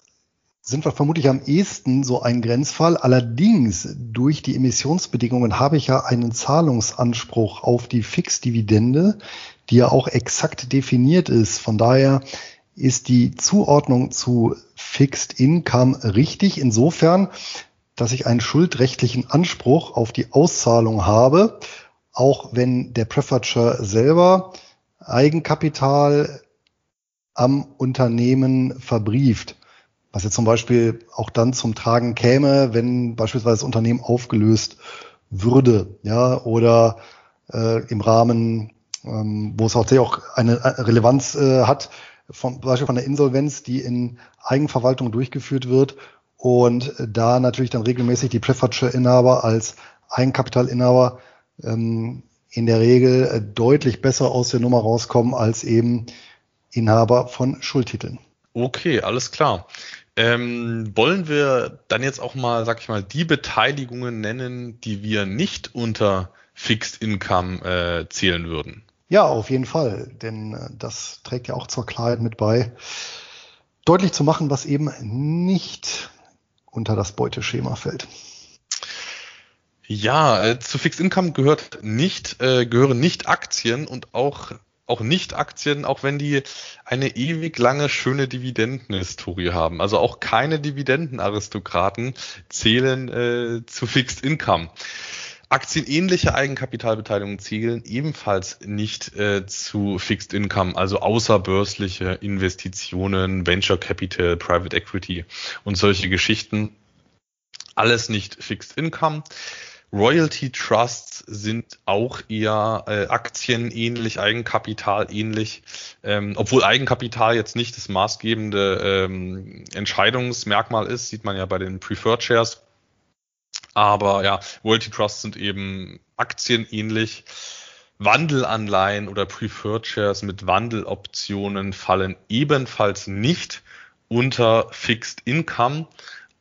sind wir vermutlich am ehesten so ein Grenzfall. Allerdings durch die Emissionsbedingungen habe ich ja einen Zahlungsanspruch auf die Fixdividende, die ja auch exakt definiert ist. Von daher ist die Zuordnung zu Fixed Income richtig insofern, dass ich einen schuldrechtlichen Anspruch auf die Auszahlung habe auch wenn der Preferature selber Eigenkapital am Unternehmen verbrieft. Was jetzt zum Beispiel auch dann zum Tragen käme, wenn beispielsweise das Unternehmen aufgelöst würde, ja, oder äh, im Rahmen, ähm, wo es auch auch eine Relevanz äh, hat, vom Beispiel von der Insolvenz, die in Eigenverwaltung durchgeführt wird und da natürlich dann regelmäßig die Preferature-Inhaber als Eigenkapitalinhaber ähm, in der Regel äh, deutlich besser aus der Nummer rauskommen als eben Inhaber von Schuldtiteln. Okay, alles klar. Ähm, wollen wir dann jetzt auch mal, sag ich mal, die Beteiligungen nennen, die wir nicht unter Fixed Income äh, zählen würden? Ja, auf jeden Fall, denn äh, das trägt ja auch zur Klarheit mit bei, deutlich zu machen, was eben nicht unter das Beuteschema fällt. Ja, äh, zu Fixed Income gehört nicht, äh, gehören nicht Aktien und auch auch nicht Aktien, auch wenn die eine ewig lange schöne Dividendenhistorie haben. Also auch keine Dividendenaristokraten zählen äh, zu Fixed Income. Aktienähnliche Eigenkapitalbeteiligungen zählen ebenfalls nicht äh, zu Fixed Income, also außerbörsliche Investitionen, Venture Capital, Private Equity und solche Geschichten. Alles nicht Fixed Income. Royalty Trusts sind auch eher äh, aktienähnlich, Eigenkapital ähnlich, ähm, obwohl Eigenkapital jetzt nicht das maßgebende ähm, Entscheidungsmerkmal ist, sieht man ja bei den Preferred Shares. Aber ja, Royalty Trusts sind eben aktienähnlich. Wandelanleihen oder Preferred Shares mit Wandeloptionen fallen ebenfalls nicht unter Fixed Income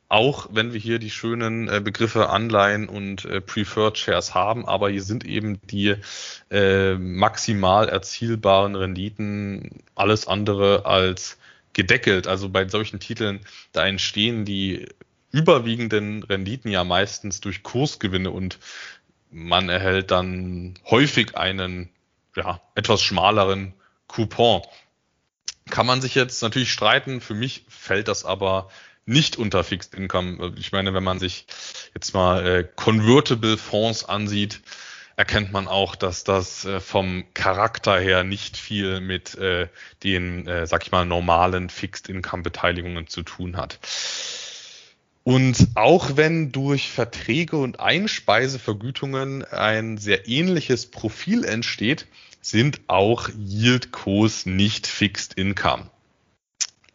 auch wenn wir hier die schönen äh, Begriffe Anleihen und äh, Preferred Shares haben, aber hier sind eben die äh, maximal erzielbaren Renditen alles andere als gedeckelt. Also bei solchen Titeln, da entstehen die überwiegenden Renditen ja meistens durch Kursgewinne und man erhält dann häufig einen ja, etwas schmaleren Coupon. Kann man sich jetzt natürlich streiten, für mich fällt das aber nicht unter Fixed Income. Ich meine, wenn man sich jetzt mal äh, Convertible Fonds ansieht, erkennt man auch, dass das äh, vom Charakter her nicht viel mit äh, den, äh, sag ich mal, normalen Fixed Income Beteiligungen zu tun hat. Und auch wenn durch Verträge und Einspeisevergütungen ein sehr ähnliches Profil entsteht, sind auch Yield-Cos nicht Fixed Income.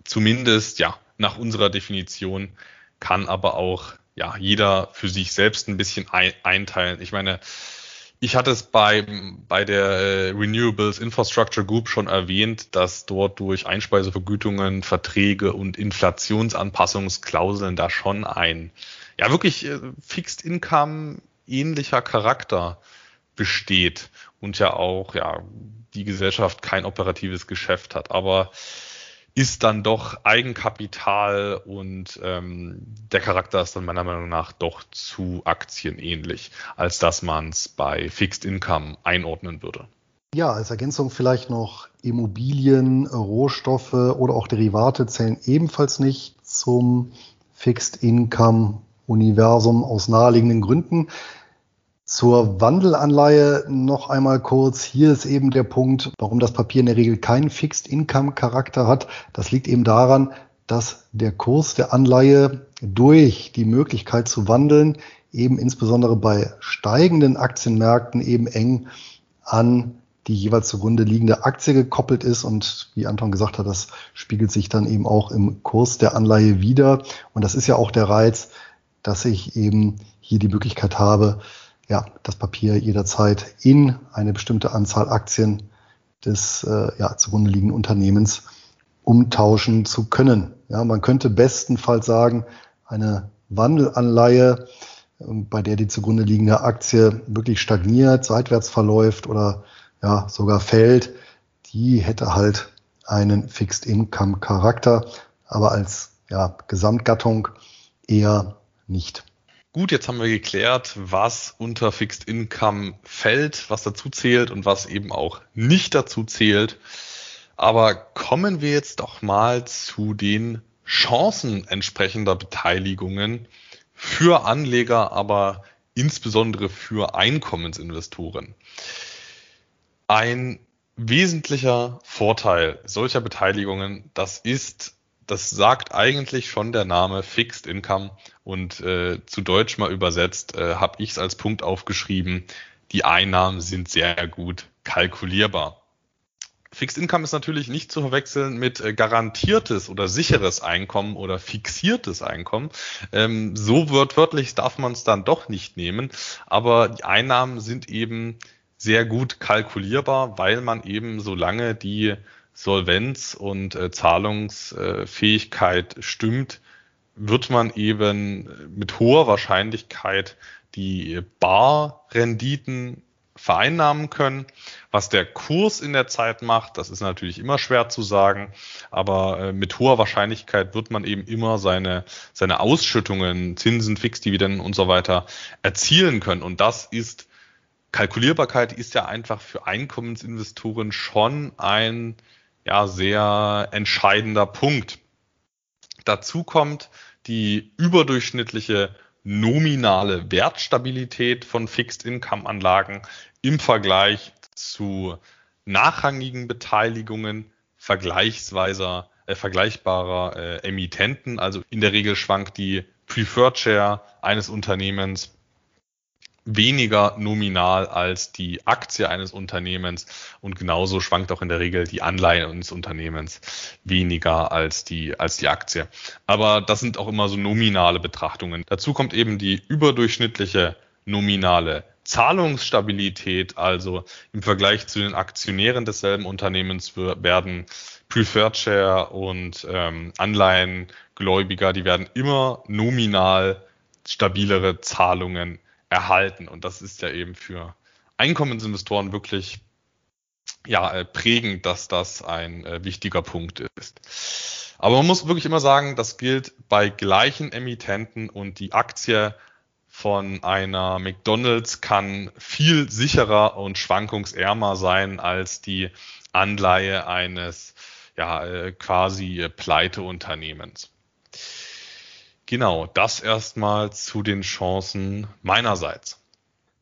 Zumindest, ja, nach unserer Definition kann aber auch, ja, jeder für sich selbst ein bisschen einteilen. Ich meine, ich hatte es bei, bei der äh, Renewables Infrastructure Group schon erwähnt, dass dort durch Einspeisevergütungen, Verträge und Inflationsanpassungsklauseln da schon ein, ja, wirklich äh, Fixed Income ähnlicher Charakter besteht und ja auch, ja, die Gesellschaft kein operatives Geschäft hat. Aber ist dann doch Eigenkapital und ähm, der Charakter ist dann meiner Meinung nach doch zu aktienähnlich, als dass man es bei Fixed Income einordnen würde. Ja, als Ergänzung vielleicht noch Immobilien, Rohstoffe oder auch Derivate zählen ebenfalls nicht zum Fixed Income Universum aus naheliegenden Gründen. Zur Wandelanleihe noch einmal kurz. Hier ist eben der Punkt, warum das Papier in der Regel keinen Fixed Income Charakter hat. Das liegt eben daran, dass der Kurs der Anleihe durch die Möglichkeit zu wandeln eben insbesondere bei steigenden Aktienmärkten eben eng an die jeweils zugrunde liegende Aktie gekoppelt ist. Und wie Anton gesagt hat, das spiegelt sich dann eben auch im Kurs der Anleihe wieder. Und das ist ja auch der Reiz, dass ich eben hier die Möglichkeit habe, ja, das Papier jederzeit in eine bestimmte Anzahl Aktien des äh, ja, zugrunde liegenden Unternehmens umtauschen zu können. Ja, man könnte bestenfalls sagen, eine Wandelanleihe, ähm, bei der die zugrunde liegende Aktie wirklich stagniert, seitwärts verläuft oder ja, sogar fällt, die hätte halt einen Fixed Income Charakter, aber als ja, Gesamtgattung eher nicht. Gut, jetzt haben wir geklärt, was unter Fixed Income fällt, was dazu zählt und was eben auch nicht dazu zählt. Aber kommen wir jetzt doch mal zu den Chancen entsprechender Beteiligungen für Anleger, aber insbesondere für Einkommensinvestoren. Ein wesentlicher Vorteil solcher Beteiligungen, das ist das sagt eigentlich schon der Name Fixed Income und äh, zu Deutsch mal übersetzt äh, habe ich es als Punkt aufgeschrieben, die Einnahmen sind sehr gut kalkulierbar. Fixed Income ist natürlich nicht zu verwechseln mit äh, garantiertes oder sicheres Einkommen oder fixiertes Einkommen. Ähm, so wörtlich darf man es dann doch nicht nehmen, aber die Einnahmen sind eben sehr gut kalkulierbar, weil man eben solange die Solvenz und äh, Zahlungsfähigkeit stimmt, wird man eben mit hoher Wahrscheinlichkeit die Barrenditen vereinnahmen können. Was der Kurs in der Zeit macht, das ist natürlich immer schwer zu sagen, aber äh, mit hoher Wahrscheinlichkeit wird man eben immer seine, seine Ausschüttungen, Zinsen, Fixdividenden und so weiter erzielen können. Und das ist Kalkulierbarkeit ist ja einfach für Einkommensinvestoren schon ein ja sehr entscheidender Punkt. Dazu kommt die überdurchschnittliche nominale Wertstabilität von Fixed Income Anlagen im Vergleich zu nachrangigen Beteiligungen vergleichsweise äh, vergleichbarer äh, Emittenten. Also in der Regel schwankt die Preferred Share eines Unternehmens weniger nominal als die Aktie eines Unternehmens und genauso schwankt auch in der Regel die Anleihe eines Unternehmens weniger als die, als die Aktie. Aber das sind auch immer so nominale Betrachtungen. Dazu kommt eben die überdurchschnittliche nominale Zahlungsstabilität, also im Vergleich zu den Aktionären desselben Unternehmens werden Preferred Share und ähm, Anleihengläubiger, die werden immer nominal stabilere Zahlungen erhalten. Und das ist ja eben für Einkommensinvestoren wirklich ja, äh, prägend, dass das ein äh, wichtiger Punkt ist. Aber man muss wirklich immer sagen, das gilt bei gleichen Emittenten und die Aktie von einer McDonald's kann viel sicherer und schwankungsärmer sein als die Anleihe eines ja, äh, quasi Pleiteunternehmens. Genau, das erstmal zu den Chancen meinerseits.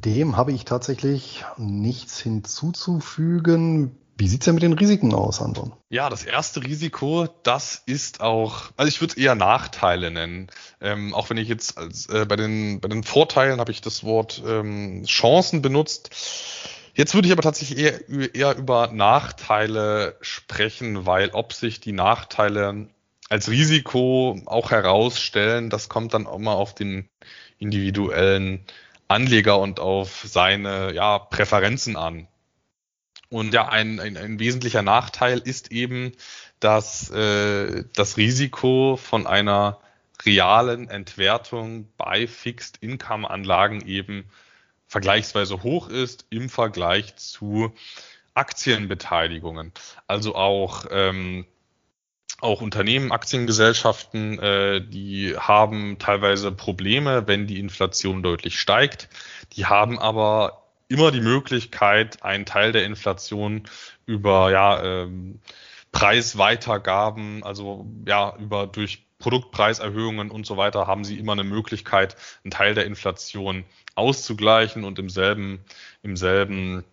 Dem habe ich tatsächlich nichts hinzuzufügen. Wie sieht's denn mit den Risiken aus, Anton? Ja, das erste Risiko, das ist auch, also ich würde es eher Nachteile nennen. Ähm, auch wenn ich jetzt als, äh, bei, den, bei den Vorteilen habe ich das Wort ähm, Chancen benutzt. Jetzt würde ich aber tatsächlich eher, eher über Nachteile sprechen, weil ob sich die Nachteile als Risiko auch herausstellen, das kommt dann auch mal auf den individuellen Anleger und auf seine ja, Präferenzen an. Und ja, ein, ein, ein wesentlicher Nachteil ist eben, dass äh, das Risiko von einer realen Entwertung bei Fixed Income Anlagen eben vergleichsweise hoch ist im Vergleich zu Aktienbeteiligungen. Also auch ähm, auch Unternehmen, Aktiengesellschaften, äh, die haben teilweise Probleme, wenn die Inflation deutlich steigt. Die haben aber immer die Möglichkeit, einen Teil der Inflation über ja, ähm, Preisweitergaben, also ja, über durch Produktpreiserhöhungen und so weiter haben sie immer eine Möglichkeit, einen Teil der Inflation auszugleichen und im selben, im selben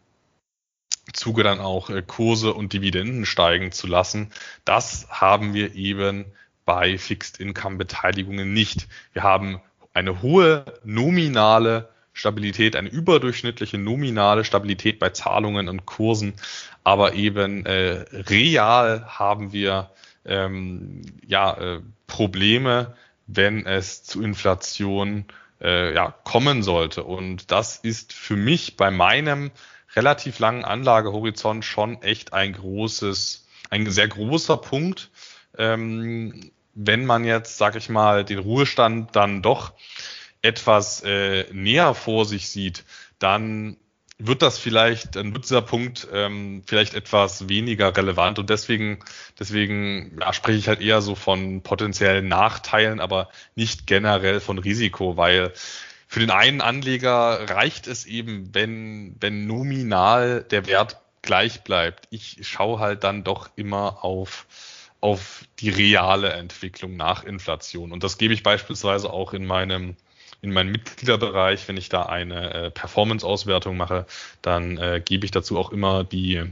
Zuge dann auch äh, Kurse und Dividenden steigen zu lassen. Das haben wir eben bei Fixed Income Beteiligungen nicht. Wir haben eine hohe nominale Stabilität, eine überdurchschnittliche nominale Stabilität bei Zahlungen und Kursen, aber eben äh, real haben wir ähm, ja äh, Probleme, wenn es zu Inflation äh, ja, kommen sollte. Und das ist für mich bei meinem relativ langen Anlagehorizont schon echt ein großes, ein sehr großer Punkt. Ähm, wenn man jetzt, sag ich mal, den Ruhestand dann doch etwas äh, näher vor sich sieht, dann wird das vielleicht, dann wird dieser Punkt ähm, vielleicht etwas weniger relevant und deswegen, deswegen ja, spreche ich halt eher so von potenziellen Nachteilen, aber nicht generell von Risiko, weil für den einen Anleger reicht es eben, wenn, wenn nominal der Wert gleich bleibt. Ich schaue halt dann doch immer auf, auf die reale Entwicklung nach Inflation. Und das gebe ich beispielsweise auch in meinem in meinem Mitgliederbereich, wenn ich da eine äh, Performance-Auswertung mache, dann äh, gebe ich dazu auch immer die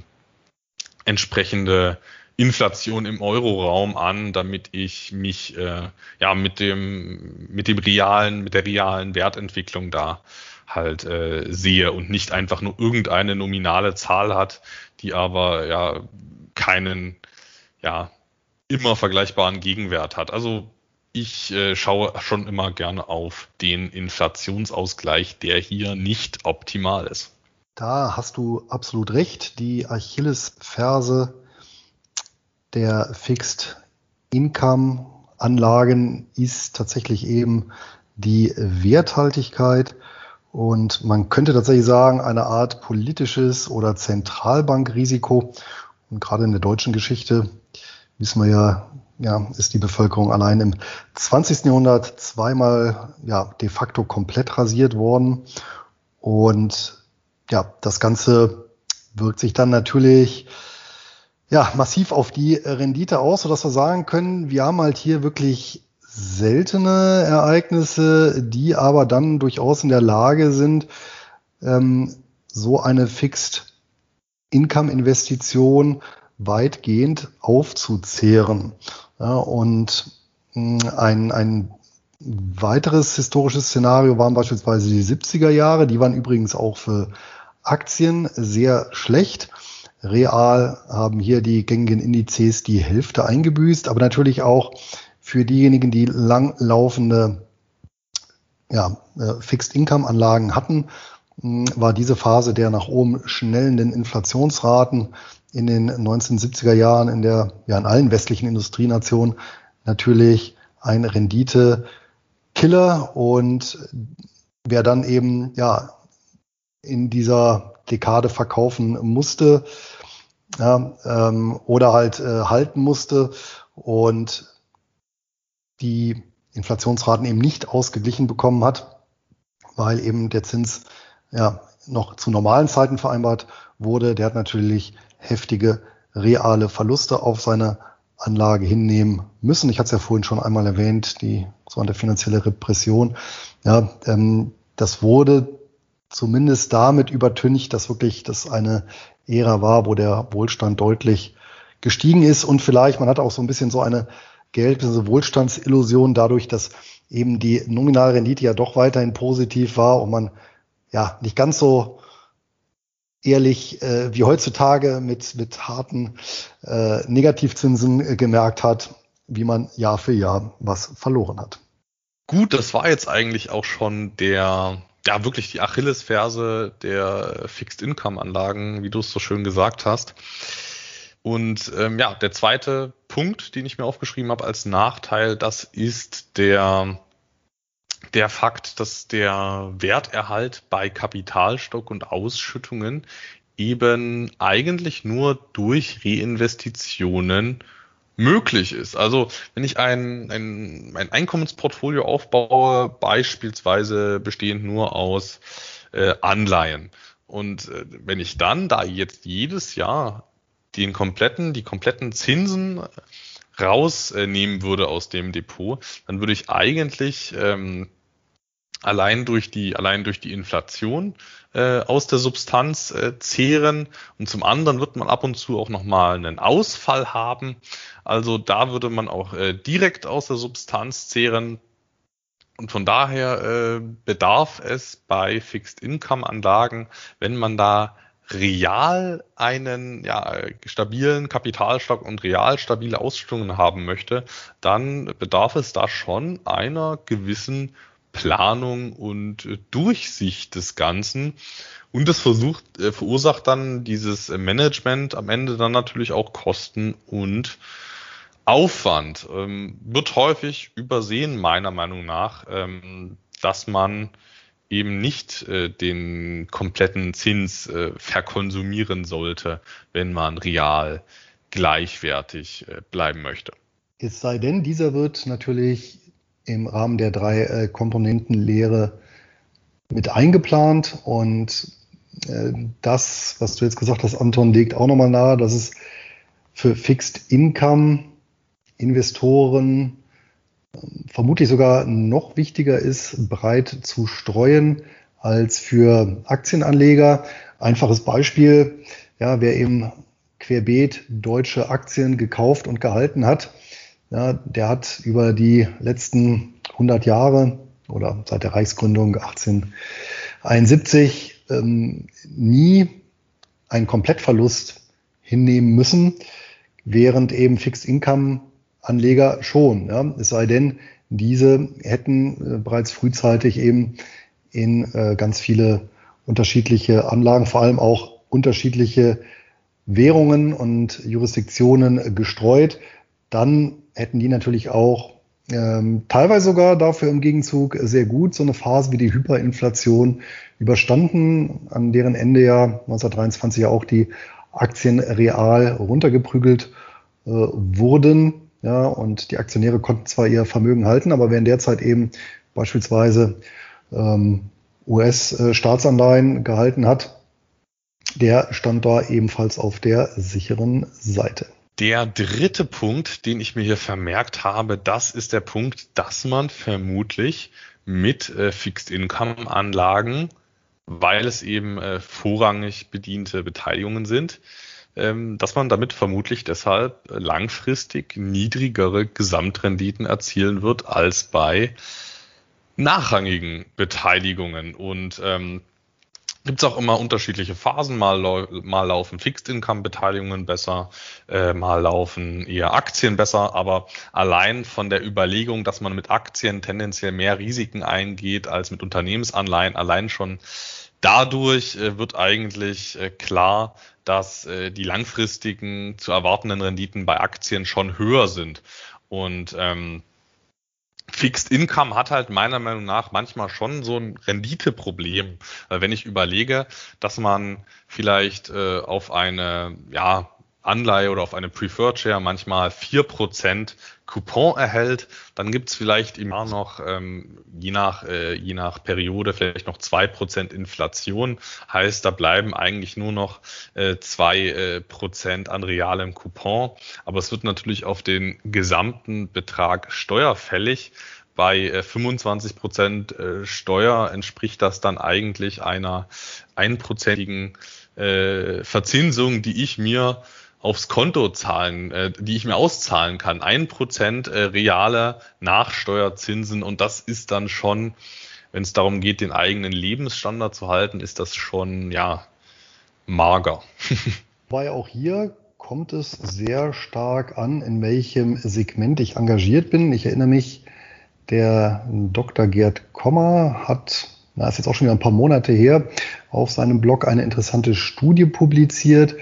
entsprechende Inflation im Euroraum an, damit ich mich äh, ja mit dem mit dem realen mit der realen Wertentwicklung da halt äh, sehe und nicht einfach nur irgendeine nominale Zahl hat, die aber ja keinen ja immer vergleichbaren Gegenwert hat. Also ich äh, schaue schon immer gerne auf den Inflationsausgleich, der hier nicht optimal ist. Da hast du absolut recht. Die Achillesferse der Fixed Income Anlagen ist tatsächlich eben die Werthaltigkeit. Und man könnte tatsächlich sagen, eine Art politisches oder Zentralbankrisiko. Und gerade in der deutschen Geschichte wissen wir ja, ja, ist die Bevölkerung allein im 20. Jahrhundert zweimal ja, de facto komplett rasiert worden. Und ja, das Ganze wirkt sich dann natürlich ja, massiv auf die Rendite aus, sodass wir sagen können, wir haben halt hier wirklich seltene Ereignisse, die aber dann durchaus in der Lage sind, ähm, so eine Fixed Income Investition weitgehend aufzuzehren. Ja, und mh, ein, ein weiteres historisches Szenario waren beispielsweise die 70er Jahre. Die waren übrigens auch für Aktien sehr schlecht. Real haben hier die gängigen Indizes die Hälfte eingebüßt, aber natürlich auch für diejenigen, die langlaufende ja, äh, Fixed Income Anlagen hatten, war diese Phase der nach oben schnellenden Inflationsraten in den 1970er Jahren in der ja in allen westlichen Industrienationen natürlich ein Rendite-Killer und wer dann eben ja in dieser Dekade verkaufen musste ja, ähm, oder halt äh, halten musste und die Inflationsraten eben nicht ausgeglichen bekommen hat, weil eben der Zins ja noch zu normalen Zeiten vereinbart wurde. Der hat natürlich heftige reale Verluste auf seine Anlage hinnehmen müssen. Ich hatte es ja vorhin schon einmal erwähnt, die sogenannte finanzielle Repression. Ja, ähm, das wurde zumindest damit übertüncht, dass wirklich das eine Ära war, wo der Wohlstand deutlich gestiegen ist und vielleicht, man hat auch so ein bisschen so eine Geld- bzw. Wohlstandsillusion dadurch, dass eben die nominale Rendite ja doch weiterhin positiv war und man ja nicht ganz so ehrlich äh, wie heutzutage mit, mit harten äh, Negativzinsen äh, gemerkt hat, wie man Jahr für Jahr was verloren hat. Gut, das war jetzt eigentlich auch schon der, ja, wirklich die Achillesferse der Fixed Income Anlagen, wie du es so schön gesagt hast. Und ähm, ja, der zweite Punkt, den ich mir aufgeschrieben habe als Nachteil, das ist der der Fakt, dass der Werterhalt bei Kapitalstock und Ausschüttungen eben eigentlich nur durch Reinvestitionen möglich ist. Also wenn ich ein, ein, ein Einkommensportfolio aufbaue, beispielsweise bestehend nur aus äh, Anleihen, und äh, wenn ich dann da jetzt jedes Jahr den kompletten, die kompletten Zinsen rausnehmen würde aus dem Depot, dann würde ich eigentlich ähm, allein durch die allein durch die Inflation äh, aus der Substanz äh, zehren und zum anderen wird man ab und zu auch noch mal einen Ausfall haben. Also da würde man auch äh, direkt aus der Substanz zehren. Und von daher äh, bedarf es bei Fixed Income Anlagen, wenn man da real einen ja, stabilen Kapitalstock und real stabile Ausstellungen haben möchte, dann bedarf es da schon einer gewissen Planung und Durchsicht des Ganzen. Und das versucht, äh, verursacht dann dieses Management am Ende dann natürlich auch Kosten und Aufwand. Ähm, wird häufig übersehen, meiner Meinung nach, ähm, dass man eben nicht äh, den kompletten Zins äh, verkonsumieren sollte, wenn man real gleichwertig äh, bleiben möchte. Es sei denn, dieser wird natürlich im Rahmen der drei äh, Komponentenlehre mit eingeplant und äh, das, was du jetzt gesagt hast, Anton, legt auch nochmal nahe, dass es für Fixed Income Investoren vermutlich sogar noch wichtiger ist, breit zu streuen als für Aktienanleger. Einfaches Beispiel, ja, wer eben querbeet deutsche Aktien gekauft und gehalten hat, ja, der hat über die letzten 100 Jahre oder seit der Reichsgründung 1871 ähm, nie einen Komplettverlust hinnehmen müssen, während eben Fixed Income Anleger schon. Ja. Es sei denn, diese hätten äh, bereits frühzeitig eben in äh, ganz viele unterschiedliche Anlagen, vor allem auch unterschiedliche Währungen und Jurisdiktionen gestreut. Dann hätten die natürlich auch ähm, teilweise sogar dafür im Gegenzug sehr gut so eine Phase wie die Hyperinflation überstanden, an deren Ende ja 1923 ja auch die Aktien real runtergeprügelt äh, wurden. Ja, und die Aktionäre konnten zwar ihr Vermögen halten, aber wer in der Zeit eben beispielsweise ähm, US-Staatsanleihen gehalten hat, der stand da ebenfalls auf der sicheren Seite. Der dritte Punkt, den ich mir hier vermerkt habe, das ist der Punkt, dass man vermutlich mit äh, Fixed Income Anlagen, weil es eben äh, vorrangig bediente Beteiligungen sind, ähm, dass man damit vermutlich deshalb langfristig niedrigere Gesamtrenditen erzielen wird als bei nachrangigen Beteiligungen. Und ähm, gibt es auch immer unterschiedliche Phasen. Mal, mal laufen Fixed-Income-Beteiligungen besser, äh, mal laufen eher Aktien besser. Aber allein von der Überlegung, dass man mit Aktien tendenziell mehr Risiken eingeht als mit Unternehmensanleihen, allein schon dadurch äh, wird eigentlich äh, klar, dass äh, die langfristigen zu erwartenden Renditen bei Aktien schon höher sind. Und ähm, Fixed Income hat halt meiner Meinung nach manchmal schon so ein Renditeproblem. Wenn ich überlege, dass man vielleicht äh, auf eine ja Anleihe oder auf eine Preferred Share manchmal vier Prozent Coupon erhält. Dann gibt's vielleicht im Jahr noch, ähm, je, nach, äh, je nach Periode, vielleicht noch zwei Prozent Inflation. Heißt, da bleiben eigentlich nur noch äh, zwei äh, Prozent an realem Coupon. Aber es wird natürlich auf den gesamten Betrag steuerfällig. Bei 25 äh, Prozent äh, Steuer entspricht das dann eigentlich einer einprozentigen äh, Verzinsung, die ich mir aufs Konto zahlen, äh, die ich mir auszahlen kann. Ein Prozent äh, reale Nachsteuerzinsen und das ist dann schon, wenn es darum geht, den eigenen Lebensstandard zu halten, ist das schon ja mager. <laughs> Weil auch hier kommt es sehr stark an, in welchem Segment ich engagiert bin. Ich erinnere mich, der Dr. Gerd Kommer hat, na, ist jetzt auch schon wieder ein paar Monate her, auf seinem Blog eine interessante Studie publiziert,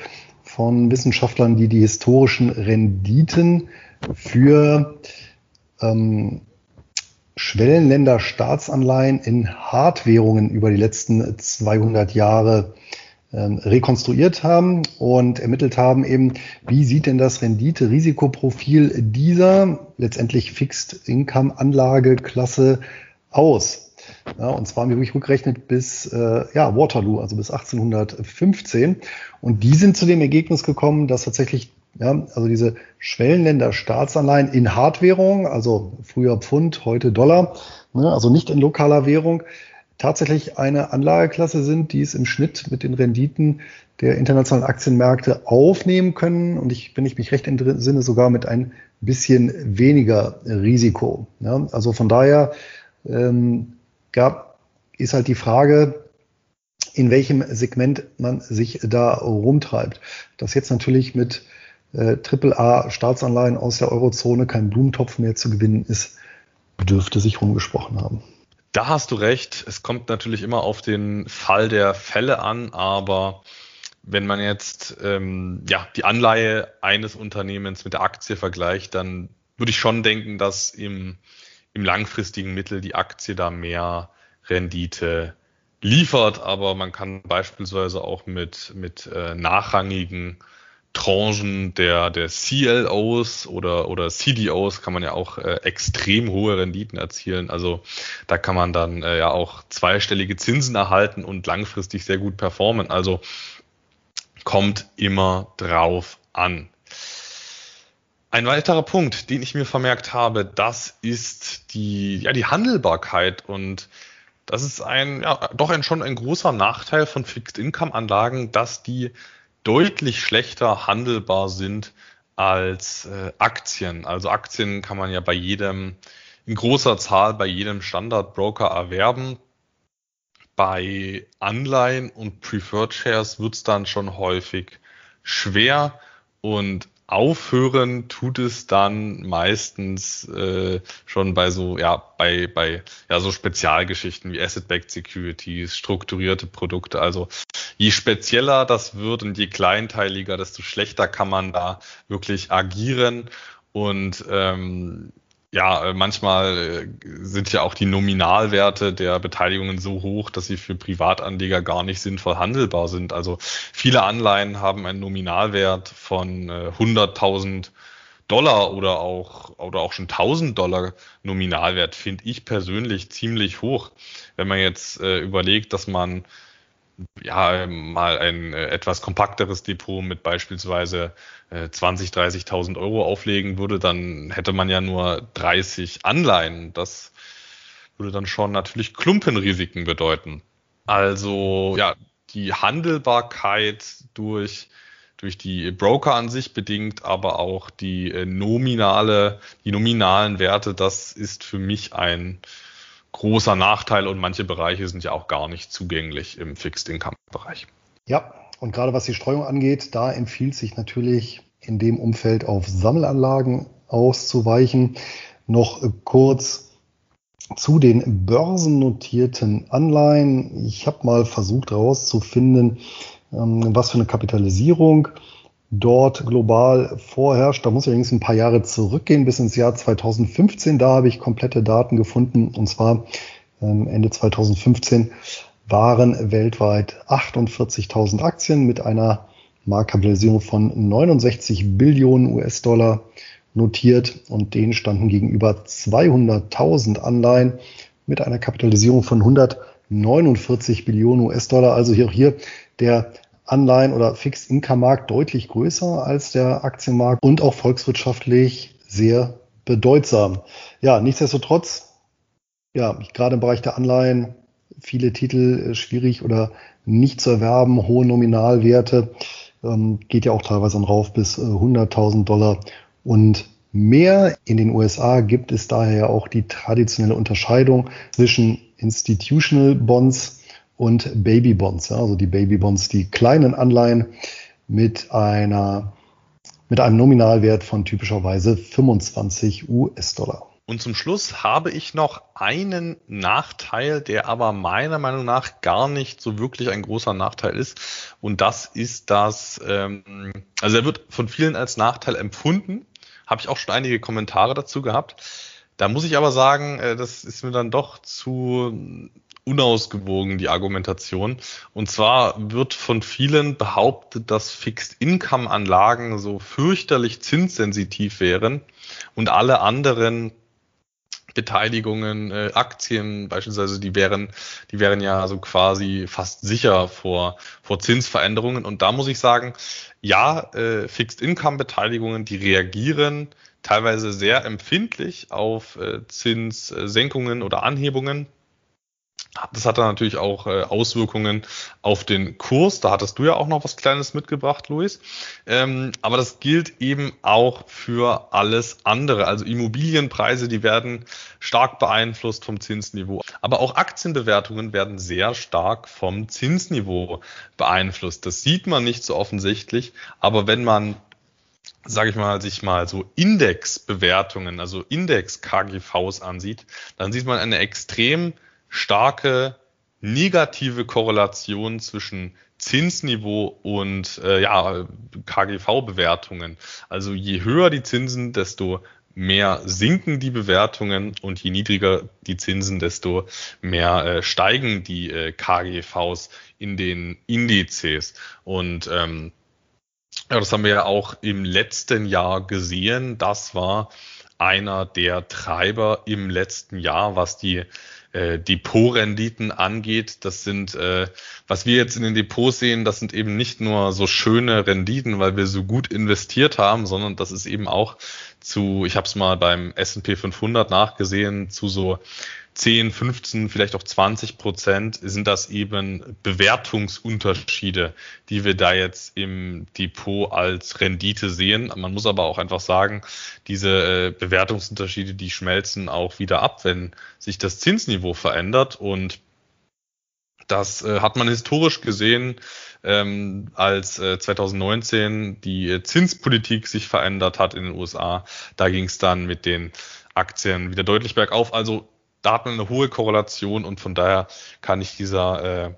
von Wissenschaftlern, die die historischen Renditen für ähm, Schwellenländer Staatsanleihen in Hardwährungen über die letzten 200 Jahre ähm, rekonstruiert haben und ermittelt haben eben, wie sieht denn das Rendite-Risikoprofil dieser letztendlich Fixed Income Anlageklasse aus? Ja, und zwar haben wir wirklich rückgerechnet bis äh, ja, Waterloo, also bis 1815. Und die sind zu dem Ergebnis gekommen, dass tatsächlich ja, also diese Schwellenländer Staatsanleihen in Hardwährung, also früher Pfund, heute Dollar, ne, also nicht in lokaler Währung, tatsächlich eine Anlageklasse sind, die es im Schnitt mit den Renditen der internationalen Aktienmärkte aufnehmen können. Und ich, wenn ich mich recht entsinne, sogar mit ein bisschen weniger Risiko. Ja, also von daher ähm, gab, ist halt die Frage, in welchem Segment man sich da rumtreibt. Dass jetzt natürlich mit äh, AAA-Staatsanleihen aus der Eurozone kein Blumentopf mehr zu gewinnen ist, dürfte sich rumgesprochen haben. Da hast du recht. Es kommt natürlich immer auf den Fall der Fälle an, aber wenn man jetzt ähm, ja, die Anleihe eines Unternehmens mit der Aktie vergleicht, dann würde ich schon denken, dass im im langfristigen Mittel die Aktie da mehr Rendite liefert, aber man kann beispielsweise auch mit, mit äh, nachrangigen Tranchen der, der CLOs oder, oder CDOs kann man ja auch äh, extrem hohe Renditen erzielen. Also da kann man dann äh, ja auch zweistellige Zinsen erhalten und langfristig sehr gut performen. Also kommt immer drauf an. Ein weiterer Punkt, den ich mir vermerkt habe, das ist die, ja, die Handelbarkeit und das ist ein, ja, doch ein, schon ein großer Nachteil von Fixed Income Anlagen, dass die deutlich schlechter handelbar sind als äh, Aktien. Also Aktien kann man ja bei jedem, in großer Zahl bei jedem Standardbroker erwerben. Bei Anleihen und Preferred Shares wird es dann schon häufig schwer und aufhören tut es dann meistens äh, schon bei so ja bei bei ja so Spezialgeschichten wie Asset-backed Securities, strukturierte Produkte. Also je spezieller das wird und je kleinteiliger, desto schlechter kann man da wirklich agieren und ähm, ja, äh, manchmal äh, sind ja auch die Nominalwerte der Beteiligungen so hoch, dass sie für Privatanleger gar nicht sinnvoll handelbar sind. Also viele Anleihen haben einen Nominalwert von 100.000 äh, Dollar oder auch, oder auch schon 1000 Dollar Nominalwert, finde ich persönlich ziemlich hoch. Wenn man jetzt äh, überlegt, dass man ja, mal ein äh, etwas kompakteres Depot mit beispielsweise äh, 20, 30.000 Euro auflegen würde, dann hätte man ja nur 30 Anleihen. Das würde dann schon natürlich Klumpenrisiken bedeuten. Also ja, die Handelbarkeit durch durch die Broker an sich bedingt, aber auch die äh, nominale, die nominalen Werte, das ist für mich ein großer Nachteil und manche Bereiche sind ja auch gar nicht zugänglich im Fixed Income Bereich. Ja, und gerade was die Streuung angeht, da empfiehlt sich natürlich in dem Umfeld auf Sammelanlagen auszuweichen. Noch kurz zu den börsennotierten Anleihen. Ich habe mal versucht herauszufinden, ähm, was für eine Kapitalisierung dort global vorherrscht. Da muss ich allerdings ein paar Jahre zurückgehen, bis ins Jahr 2015. Da habe ich komplette Daten gefunden. Und zwar ähm, Ende 2015 waren weltweit 48.000 Aktien mit einer Marktkapitalisierung von 69 Billionen US-Dollar notiert und denen standen gegenüber 200.000 Anleihen mit einer Kapitalisierung von 149 Billionen US-Dollar. Also hier auch hier der Anleihen- oder Fixed-Income-Markt deutlich größer als der Aktienmarkt und auch volkswirtschaftlich sehr bedeutsam. Ja, nichtsdestotrotz, ja, gerade im Bereich der Anleihen viele Titel äh, schwierig oder nicht zu erwerben, hohe Nominalwerte, ähm, geht ja auch teilweise rauf bis äh, 100.000 Dollar und mehr. In den USA gibt es daher auch die traditionelle Unterscheidung zwischen Institutional Bonds und Baby Bonds. Also die Baby Bonds, die kleinen Anleihen mit einer mit einem Nominalwert von typischerweise 25 US-Dollar. Und zum Schluss habe ich noch einen Nachteil, der aber meiner Meinung nach gar nicht so wirklich ein großer Nachteil ist. Und das ist das, ähm, also er wird von vielen als Nachteil empfunden. Habe ich auch schon einige Kommentare dazu gehabt. Da muss ich aber sagen, äh, das ist mir dann doch zu unausgewogen, die Argumentation. Und zwar wird von vielen behauptet, dass Fixed-Income-Anlagen so fürchterlich zinssensitiv wären und alle anderen Beteiligungen, äh, Aktien beispielsweise, die wären, die wären ja so quasi fast sicher vor, vor Zinsveränderungen. Und da muss ich sagen, ja, äh, Fixed-Income-Beteiligungen, die reagieren teilweise sehr empfindlich auf äh, Zinssenkungen oder Anhebungen. Das hat dann natürlich auch äh, Auswirkungen auf den Kurs. Da hattest du ja auch noch was Kleines mitgebracht, Luis. Ähm, aber das gilt eben auch für alles andere. Also Immobilienpreise, die werden stark beeinflusst vom Zinsniveau. Aber auch Aktienbewertungen werden sehr stark vom Zinsniveau beeinflusst. Das sieht man nicht so offensichtlich. Aber wenn man sage ich mal, sich mal so Indexbewertungen, also Index-KGVs ansieht, dann sieht man eine extrem starke negative Korrelation zwischen Zinsniveau und äh, ja, KGV-Bewertungen. Also je höher die Zinsen, desto mehr sinken die Bewertungen und je niedriger die Zinsen, desto mehr äh, steigen die äh, KGVs in den Indizes. Und ähm, ja, das haben wir ja auch im letzten Jahr gesehen. Das war einer der Treiber im letzten Jahr, was die äh, Depotrenditen angeht. Das sind, äh, was wir jetzt in den Depots sehen, das sind eben nicht nur so schöne Renditen, weil wir so gut investiert haben, sondern das ist eben auch zu, ich habe es mal beim S&P 500 nachgesehen, zu so 10, 15, vielleicht auch 20 Prozent sind das eben Bewertungsunterschiede, die wir da jetzt im Depot als Rendite sehen. Man muss aber auch einfach sagen, diese äh, Bewertungsunterschiede, die schmelzen auch wieder ab, wenn sich das Zinsniveau verändert und das äh, hat man historisch gesehen, ähm, als äh, 2019 die Zinspolitik sich verändert hat in den USA. Da ging es dann mit den Aktien wieder deutlich bergauf. Also da hat man eine hohe Korrelation und von daher kann ich dieser äh,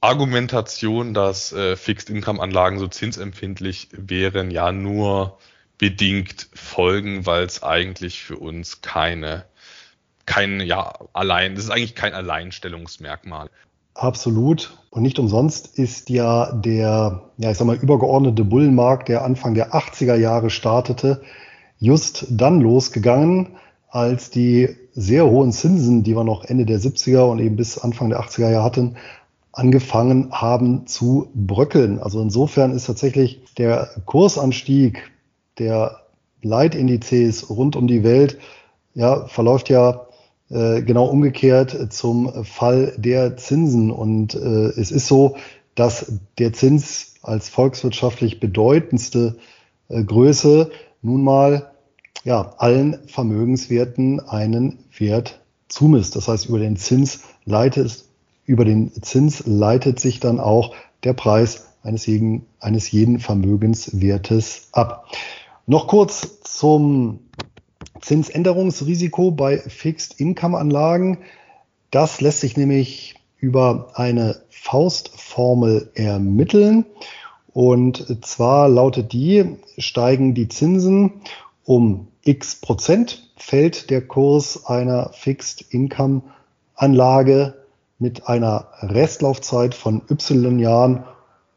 Argumentation, dass äh, Fixed-Income-Anlagen so zinsempfindlich wären, ja nur bedingt folgen, weil es eigentlich für uns keine, kein, ja, allein, das ist eigentlich kein Alleinstellungsmerkmal. Absolut. Und nicht umsonst ist ja der, ja, ich sag mal, übergeordnete Bullenmarkt, der Anfang der 80er Jahre startete, just dann losgegangen, als die sehr hohen Zinsen, die wir noch Ende der 70er und eben bis Anfang der 80er Jahre hatten, angefangen haben zu bröckeln. Also insofern ist tatsächlich der Kursanstieg der Leitindizes rund um die Welt, ja, verläuft ja äh, genau umgekehrt zum Fall der Zinsen. Und äh, es ist so, dass der Zins als volkswirtschaftlich bedeutendste äh, Größe nun mal ja, allen Vermögenswerten einen Wert zumisst. Das heißt, über den Zins leitet, über den Zins leitet sich dann auch der Preis eines jeden, eines jeden Vermögenswertes ab. Noch kurz zum Zinsänderungsrisiko bei Fixed Income Anlagen. Das lässt sich nämlich über eine Faustformel ermitteln. Und zwar lautet die, steigen die Zinsen um x Prozent fällt der Kurs einer Fixed Income Anlage mit einer Restlaufzeit von y Jahren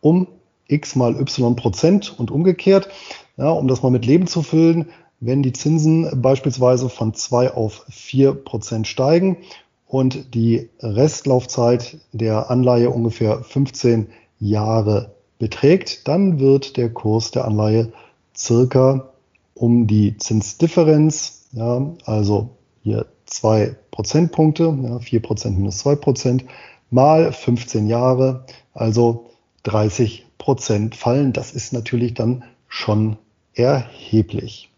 um x mal y Prozent und umgekehrt. Ja, um das mal mit Leben zu füllen, wenn die Zinsen beispielsweise von zwei auf vier Prozent steigen und die Restlaufzeit der Anleihe ungefähr 15 Jahre beträgt, dann wird der Kurs der Anleihe circa um die Zinsdifferenz, ja, also hier zwei Prozentpunkte, ja, 4 Prozent minus zwei Prozent, mal 15 Jahre, also 30 Prozent fallen. Das ist natürlich dann schon erheblich.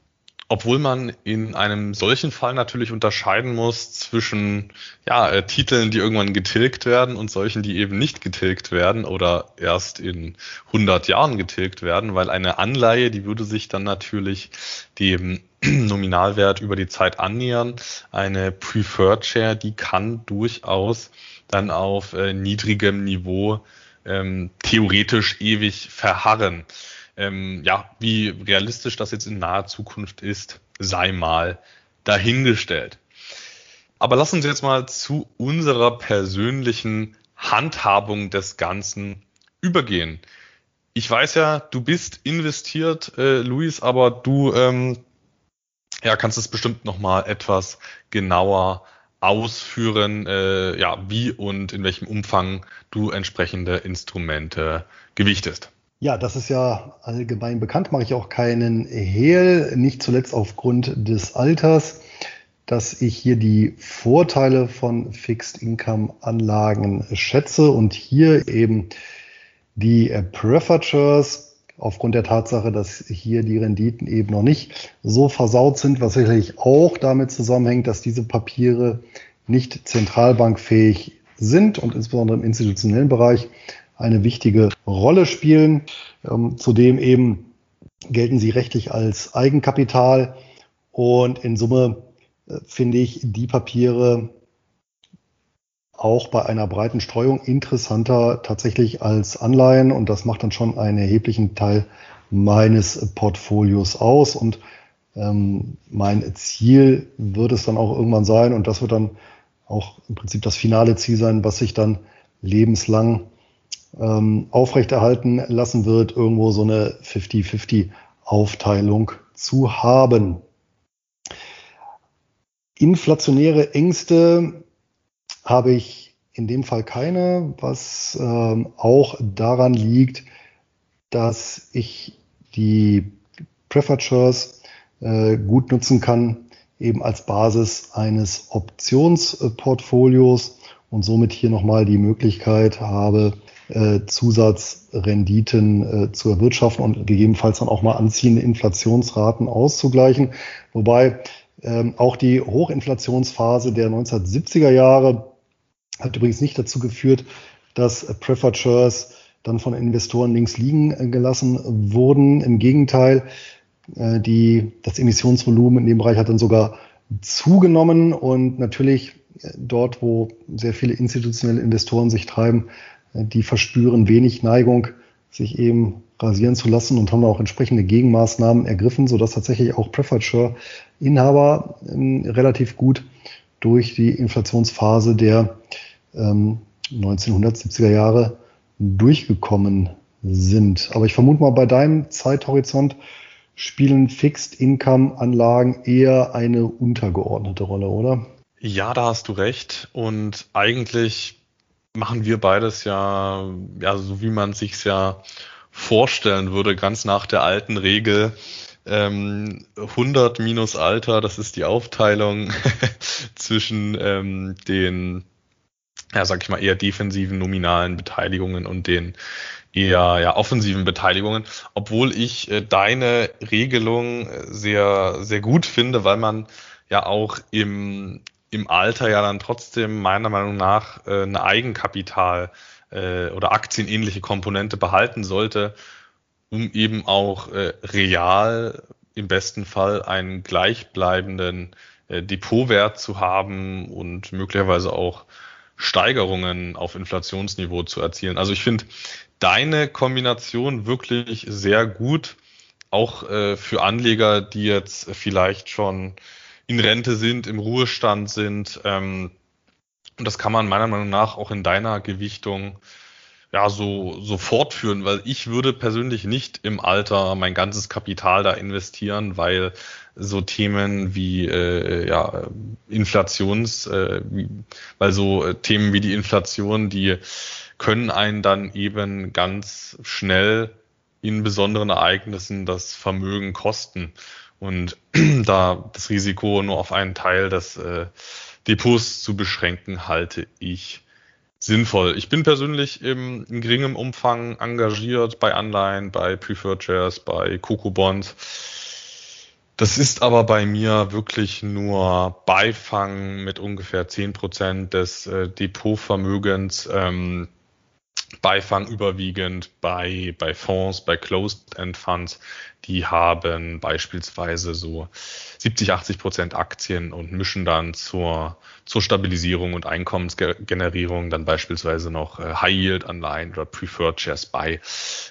Obwohl man in einem solchen Fall natürlich unterscheiden muss zwischen ja, äh, Titeln, die irgendwann getilgt werden und solchen, die eben nicht getilgt werden oder erst in 100 Jahren getilgt werden, weil eine Anleihe, die würde sich dann natürlich dem <clears throat> Nominalwert über die Zeit annähern. Eine Preferred Share, die kann durchaus dann auf äh, niedrigem Niveau ähm, theoretisch ewig verharren. Ähm, ja, wie realistisch das jetzt in naher Zukunft ist, sei mal dahingestellt. Aber lass uns jetzt mal zu unserer persönlichen Handhabung des Ganzen übergehen. Ich weiß ja, du bist investiert, äh, Luis, aber du ähm, ja, kannst es bestimmt noch mal etwas genauer ausführen, äh, ja, wie und in welchem Umfang du entsprechende Instrumente gewichtest. Ja, das ist ja allgemein bekannt, mache ich auch keinen Hehl, nicht zuletzt aufgrund des Alters, dass ich hier die Vorteile von Fixed Income Anlagen schätze und hier eben die Prefatures aufgrund der Tatsache, dass hier die Renditen eben noch nicht so versaut sind, was sicherlich auch damit zusammenhängt, dass diese Papiere nicht zentralbankfähig sind und insbesondere im institutionellen Bereich eine wichtige Rolle spielen. Ähm, zudem eben gelten sie rechtlich als Eigenkapital. Und in Summe äh, finde ich die Papiere auch bei einer breiten Streuung interessanter tatsächlich als Anleihen. Und das macht dann schon einen erheblichen Teil meines Portfolios aus. Und ähm, mein Ziel wird es dann auch irgendwann sein. Und das wird dann auch im Prinzip das finale Ziel sein, was sich dann lebenslang ähm, aufrechterhalten lassen wird, irgendwo so eine 50-50-Aufteilung zu haben. Inflationäre Ängste habe ich in dem Fall keine, was ähm, auch daran liegt, dass ich die Preferred äh, gut nutzen kann, eben als Basis eines Optionsportfolios und somit hier nochmal die Möglichkeit habe, äh, Zusatzrenditen äh, zu erwirtschaften und gegebenenfalls dann auch mal anziehende Inflationsraten auszugleichen. Wobei ähm, auch die Hochinflationsphase der 1970er Jahre hat übrigens nicht dazu geführt, dass Preferred Shares dann von Investoren links liegen äh, gelassen wurden. Im Gegenteil, äh, die, das Emissionsvolumen in dem Bereich hat dann sogar zugenommen und natürlich äh, dort, wo sehr viele institutionelle Investoren sich treiben, die verspüren wenig Neigung, sich eben rasieren zu lassen und haben auch entsprechende Gegenmaßnahmen ergriffen, sodass tatsächlich auch Preferred Share Inhaber ähm, relativ gut durch die Inflationsphase der ähm, 1970er Jahre durchgekommen sind. Aber ich vermute mal, bei deinem Zeithorizont spielen Fixed Income Anlagen eher eine untergeordnete Rolle, oder? Ja, da hast du recht. Und eigentlich machen wir beides ja, ja, so wie man sich's ja vorstellen würde, ganz nach der alten Regel. Ähm, 100 minus Alter, das ist die Aufteilung <laughs> zwischen ähm, den, ja, sag ich mal, eher defensiven nominalen Beteiligungen und den eher ja, offensiven Beteiligungen, obwohl ich äh, deine Regelung sehr, sehr gut finde, weil man ja auch im im Alter ja dann trotzdem meiner Meinung nach äh, eine Eigenkapital äh, oder aktienähnliche Komponente behalten sollte, um eben auch äh, real im besten Fall einen gleichbleibenden äh, Depotwert zu haben und möglicherweise auch Steigerungen auf Inflationsniveau zu erzielen. Also ich finde deine Kombination wirklich sehr gut, auch äh, für Anleger, die jetzt vielleicht schon in Rente sind, im Ruhestand sind. Ähm, und das kann man meiner Meinung nach auch in deiner Gewichtung ja so, so fortführen, weil ich würde persönlich nicht im Alter mein ganzes Kapital da investieren, weil so Themen wie äh, ja, Inflations, äh, weil so äh, Themen wie die Inflation, die können einen dann eben ganz schnell in besonderen Ereignissen das Vermögen kosten. Und <clears throat> da das Risiko nur auf einen Teil des äh, Depots zu beschränken, halte ich sinnvoll. Ich bin persönlich im, in geringem Umfang engagiert bei Anleihen, bei Preferred Shares, bei Coco Bonds. Das ist aber bei mir wirklich nur Beifang mit ungefähr zehn Prozent des äh, Depotvermögens. Ähm, Beifang überwiegend bei, bei Fonds, bei Closed-End Funds. Die haben beispielsweise so 70, 80 Prozent Aktien und mischen dann zur, zur Stabilisierung und Einkommensgenerierung dann beispielsweise noch äh, High-Yield-Anleihen oder Preferred Shares bei.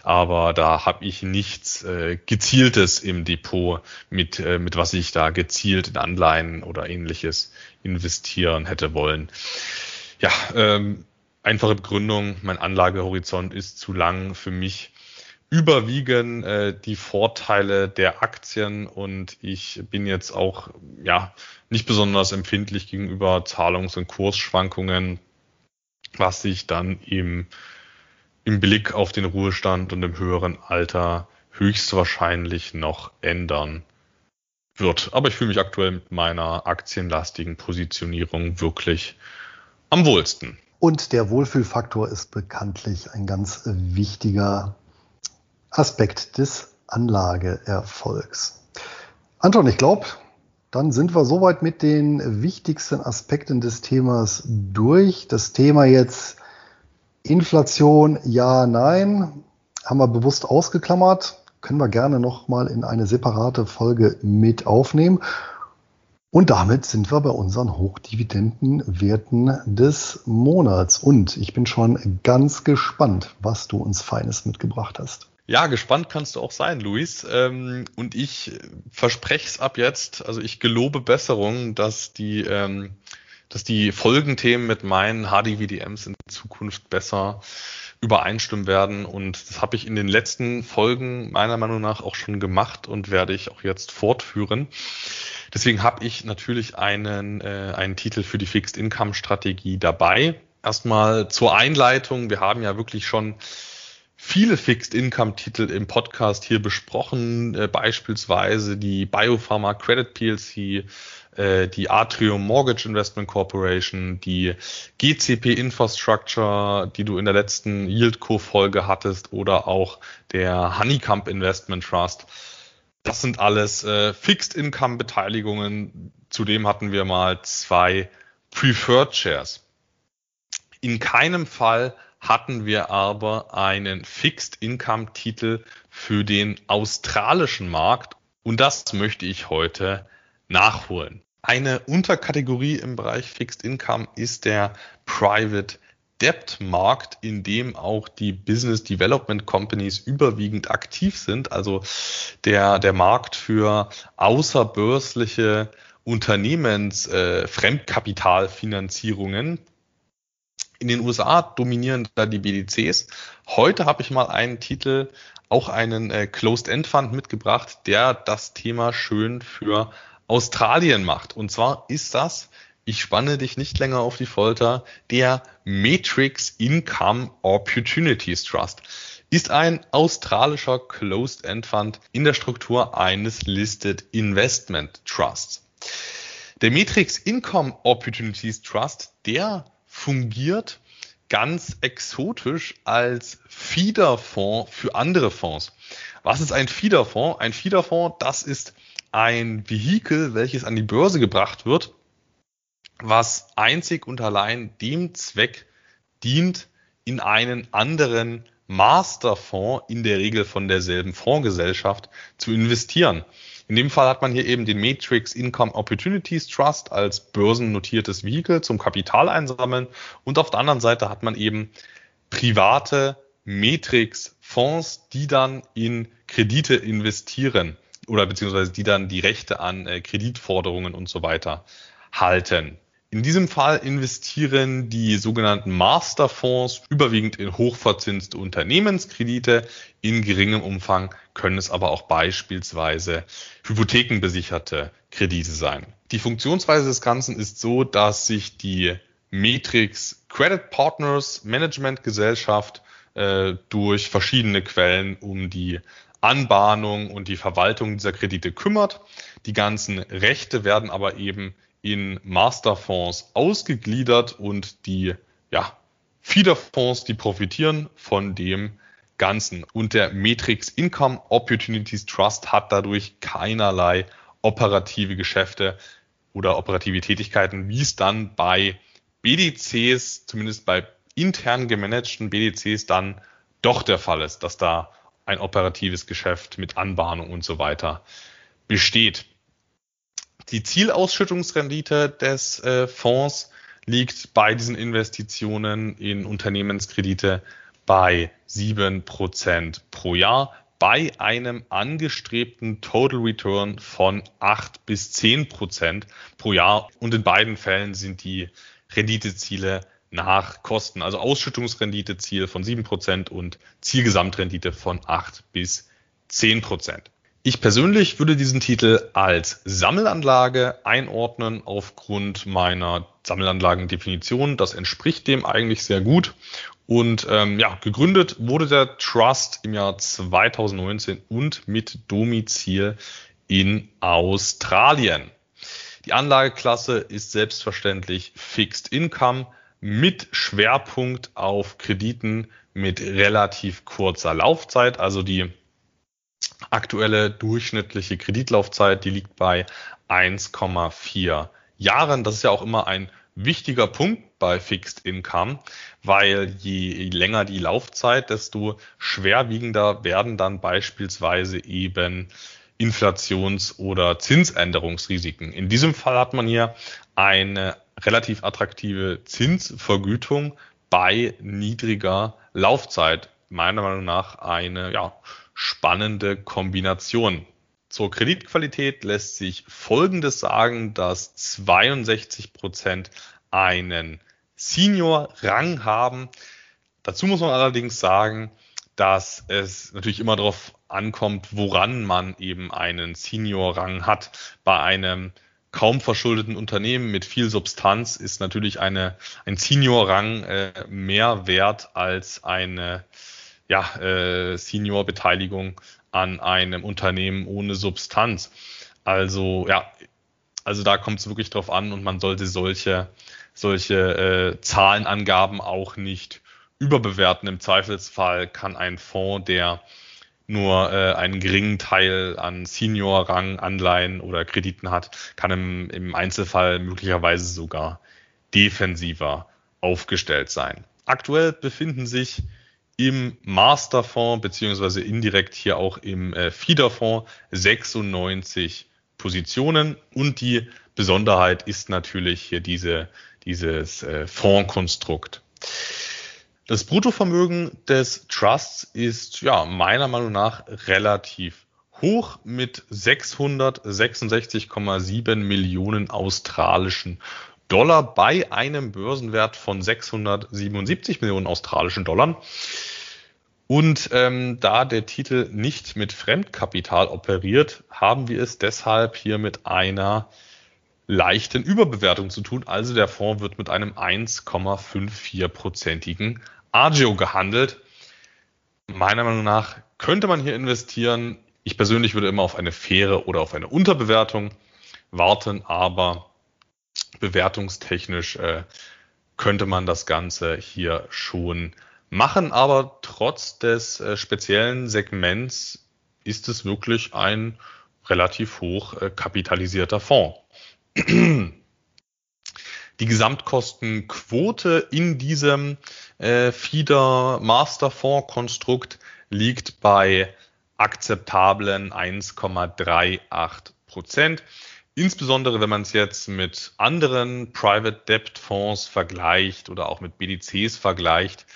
Aber da habe ich nichts äh, Gezieltes im Depot, mit, äh, mit was ich da gezielt in Anleihen oder ähnliches investieren hätte wollen. Ja, ähm, einfache Begründung, mein Anlagehorizont ist zu lang für mich. Überwiegen äh, die Vorteile der Aktien und ich bin jetzt auch ja nicht besonders empfindlich gegenüber Zahlungs- und Kursschwankungen, was sich dann im, im Blick auf den Ruhestand und im höheren Alter höchstwahrscheinlich noch ändern wird. Aber ich fühle mich aktuell mit meiner aktienlastigen Positionierung wirklich am wohlsten. Und der Wohlfühlfaktor ist bekanntlich ein ganz wichtiger Aspekt des Anlageerfolgs. Anton, ich glaube, dann sind wir soweit mit den wichtigsten Aspekten des Themas durch. Das Thema jetzt Inflation, ja, nein, haben wir bewusst ausgeklammert. Können wir gerne nochmal in eine separate Folge mit aufnehmen. Und damit sind wir bei unseren Hochdividendenwerten des Monats. Und ich bin schon ganz gespannt, was du uns Feines mitgebracht hast. Ja, gespannt kannst du auch sein, Luis. Ähm, und ich verspreche es ab jetzt, also ich gelobe Besserung, dass die, ähm, dass die Folgenthemen mit meinen HDVDMs in Zukunft besser übereinstimmen werden. Und das habe ich in den letzten Folgen meiner Meinung nach auch schon gemacht und werde ich auch jetzt fortführen. Deswegen habe ich natürlich einen, äh, einen Titel für die Fixed Income Strategie dabei. Erstmal zur Einleitung. Wir haben ja wirklich schon viele Fixed Income Titel im Podcast hier besprochen, äh, beispielsweise die Biopharma Credit PLC, äh, die Atrium Mortgage Investment Corporation, die GCP Infrastructure, die du in der letzten Yieldco Folge hattest oder auch der Honeycomb Investment Trust. Das sind alles äh, Fixed Income Beteiligungen. Zudem hatten wir mal zwei Preferred Shares. In keinem Fall hatten wir aber einen Fixed Income Titel für den australischen Markt und das möchte ich heute nachholen. Eine Unterkategorie im Bereich Fixed Income ist der Private Debt-Markt, in dem auch die Business Development Companies überwiegend aktiv sind, also der, der Markt für außerbörsliche Unternehmens äh. In den USA dominieren da die BDCs. Heute habe ich mal einen Titel, auch einen äh, Closed-End-Fund mitgebracht, der das Thema schön für Australien macht. Und zwar ist das ich spanne dich nicht länger auf die Folter, der Matrix Income Opportunities Trust ist ein australischer Closed-End Fund in der Struktur eines Listed Investment Trusts. Der Matrix Income Opportunities Trust, der fungiert ganz exotisch als Feederfonds für andere Fonds. Was ist ein Feederfonds? Ein Feederfonds, das ist ein Vehikel, welches an die Börse gebracht wird, was einzig und allein dem Zweck dient, in einen anderen Masterfonds, in der Regel von derselben Fondsgesellschaft, zu investieren. In dem Fall hat man hier eben den Matrix Income Opportunities Trust als börsennotiertes Vehikel zum Kapital einsammeln und auf der anderen Seite hat man eben private Matrix Fonds, die dann in Kredite investieren oder beziehungsweise die dann die Rechte an äh, Kreditforderungen und so weiter halten. In diesem Fall investieren die sogenannten Masterfonds überwiegend in hochverzinste Unternehmenskredite. In geringem Umfang können es aber auch beispielsweise hypothekenbesicherte Kredite sein. Die Funktionsweise des Ganzen ist so, dass sich die Matrix Credit Partners Management Gesellschaft äh, durch verschiedene Quellen um die Anbahnung und die Verwaltung dieser Kredite kümmert. Die ganzen Rechte werden aber eben in Masterfonds ausgegliedert und die ja, Feederfonds, die profitieren von dem Ganzen. Und der Matrix Income Opportunities Trust hat dadurch keinerlei operative Geschäfte oder operative Tätigkeiten, wie es dann bei BDCs, zumindest bei intern gemanagten BDCs, dann doch der Fall ist, dass da ein operatives Geschäft mit Anbahnung und so weiter besteht. Die Zielausschüttungsrendite des äh, Fonds liegt bei diesen Investitionen in Unternehmenskredite bei sieben Prozent pro Jahr bei einem angestrebten Total Return von acht bis zehn Prozent pro Jahr. Und in beiden Fällen sind die Renditeziele nach Kosten, also Ausschüttungsrenditeziel von sieben Prozent und Zielgesamtrendite von acht bis zehn Prozent. Ich persönlich würde diesen Titel als Sammelanlage einordnen aufgrund meiner Sammelanlagendefinition. Das entspricht dem eigentlich sehr gut. Und ähm, ja, gegründet wurde der Trust im Jahr 2019 und mit Domizil in Australien. Die Anlageklasse ist selbstverständlich Fixed Income mit Schwerpunkt auf Krediten mit relativ kurzer Laufzeit, also die aktuelle durchschnittliche Kreditlaufzeit, die liegt bei 1,4 Jahren. Das ist ja auch immer ein wichtiger Punkt bei Fixed Income, weil je länger die Laufzeit, desto schwerwiegender werden dann beispielsweise eben Inflations- oder Zinsänderungsrisiken. In diesem Fall hat man hier eine relativ attraktive Zinsvergütung bei niedriger Laufzeit. Meiner Meinung nach eine ja, spannende Kombination. Zur Kreditqualität lässt sich Folgendes sagen, dass 62 Prozent einen Senior-Rang haben. Dazu muss man allerdings sagen, dass es natürlich immer darauf ankommt, woran man eben einen Senior-Rang hat. Bei einem kaum verschuldeten Unternehmen mit viel Substanz ist natürlich eine, ein Senior-Rang äh, mehr wert als eine ja, äh, Senior-Beteiligung an einem Unternehmen ohne Substanz. Also ja, also da kommt es wirklich drauf an und man sollte solche, solche äh, Zahlenangaben auch nicht überbewerten. Im Zweifelsfall kann ein Fonds, der nur äh, einen geringen Teil an Senior-Rang, Anleihen oder Krediten hat, kann im, im Einzelfall möglicherweise sogar defensiver aufgestellt sein. Aktuell befinden sich im Masterfonds beziehungsweise indirekt hier auch im äh, Feederfonds 96 Positionen und die Besonderheit ist natürlich hier diese, dieses äh, Fondskonstrukt. Das Bruttovermögen des Trusts ist ja meiner Meinung nach relativ hoch mit 666,7 Millionen australischen Dollar bei einem Börsenwert von 677 Millionen australischen Dollar. Und ähm, da der Titel nicht mit Fremdkapital operiert, haben wir es deshalb hier mit einer leichten Überbewertung zu tun. Also der Fonds wird mit einem 1,54-prozentigen Agio gehandelt. Meiner Meinung nach könnte man hier investieren. Ich persönlich würde immer auf eine faire oder auf eine Unterbewertung warten, aber bewertungstechnisch äh, könnte man das Ganze hier schon machen, aber trotz des äh, speziellen Segments ist es wirklich ein relativ hoch äh, kapitalisierter Fonds. Die Gesamtkostenquote in diesem äh, Feeder Master Fonds Konstrukt liegt bei akzeptablen 1,38 Prozent. Insbesondere wenn man es jetzt mit anderen Private Debt Fonds vergleicht oder auch mit BDCs vergleicht,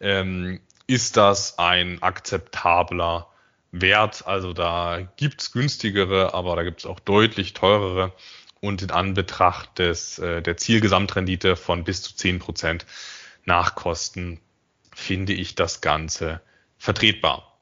ähm, ist das ein akzeptabler Wert. Also da gibt's günstigere, aber da gibt's auch deutlich teurere. und in Anbetracht des, äh, der Zielgesamtrendite von bis zu zehn Prozent nach Kosten finde ich das Ganze vertretbar.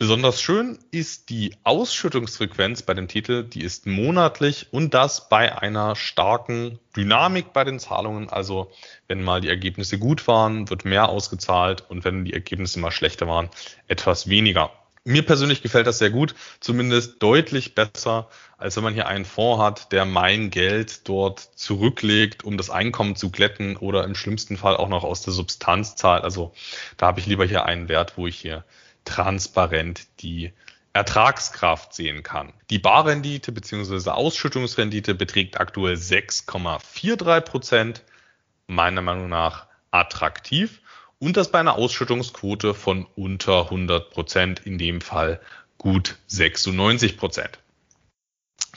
Besonders schön ist die Ausschüttungsfrequenz bei dem Titel, die ist monatlich und das bei einer starken Dynamik bei den Zahlungen. Also wenn mal die Ergebnisse gut waren, wird mehr ausgezahlt und wenn die Ergebnisse mal schlechter waren, etwas weniger. Mir persönlich gefällt das sehr gut, zumindest deutlich besser, als wenn man hier einen Fonds hat, der mein Geld dort zurücklegt, um das Einkommen zu glätten oder im schlimmsten Fall auch noch aus der Substanz zahlt. Also da habe ich lieber hier einen Wert, wo ich hier transparent die Ertragskraft sehen kann. Die Barrendite bzw. Ausschüttungsrendite beträgt aktuell 6,43 Prozent, meiner Meinung nach attraktiv und das bei einer Ausschüttungsquote von unter 100 Prozent, in dem Fall gut 96 Prozent.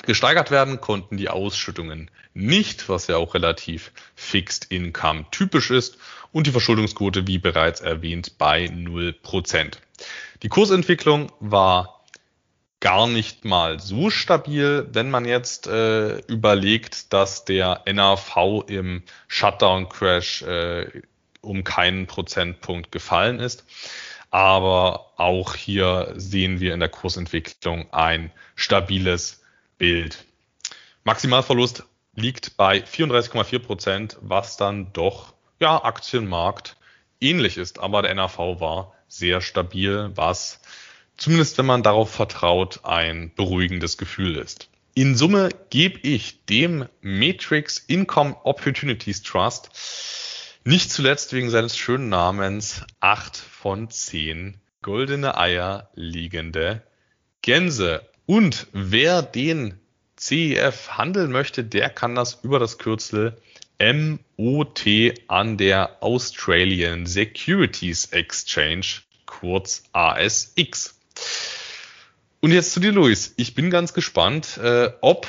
Gesteigert werden konnten die Ausschüttungen nicht, was ja auch relativ Fixed Income typisch ist und die Verschuldungsquote, wie bereits erwähnt, bei 0 Prozent. Die Kursentwicklung war gar nicht mal so stabil, wenn man jetzt äh, überlegt, dass der NAV im Shutdown-Crash äh, um keinen Prozentpunkt gefallen ist. Aber auch hier sehen wir in der Kursentwicklung ein stabiles Bild. Maximalverlust liegt bei 34,4 Prozent, was dann doch ja Aktienmarkt ähnlich ist. Aber der NAV war sehr stabil, was zumindest wenn man darauf vertraut, ein beruhigendes Gefühl ist. In Summe gebe ich dem Matrix Income Opportunities Trust nicht zuletzt wegen seines schönen Namens acht von zehn goldene Eier liegende Gänse. Und wer den CEF handeln möchte, der kann das über das Kürzel MOT an der Australian Securities Exchange, kurz ASX. Und jetzt zu dir, Luis. Ich bin ganz gespannt, äh, ob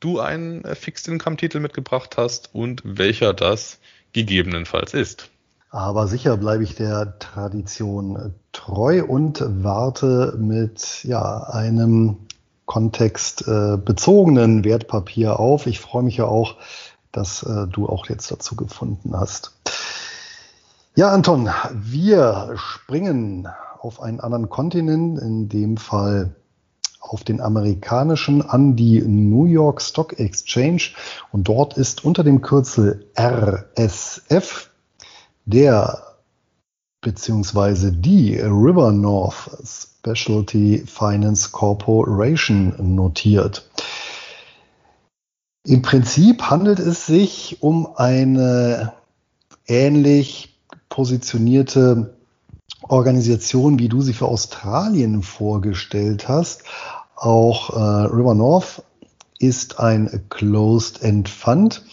du einen Fixed Income Titel mitgebracht hast und welcher das gegebenenfalls ist. Aber sicher bleibe ich der Tradition treu und warte mit ja, einem kontextbezogenen Wertpapier auf. Ich freue mich ja auch, dass äh, du auch jetzt dazu gefunden hast. Ja, Anton, wir springen auf einen anderen Kontinent, in dem Fall auf den amerikanischen an die New York Stock Exchange und dort ist unter dem Kürzel RSF der beziehungsweise die River North Specialty Finance Corporation notiert. Im Prinzip handelt es sich um eine ähnlich positionierte Organisation, wie du sie für Australien vorgestellt hast. Auch äh, River North ist ein Closed-End Fund,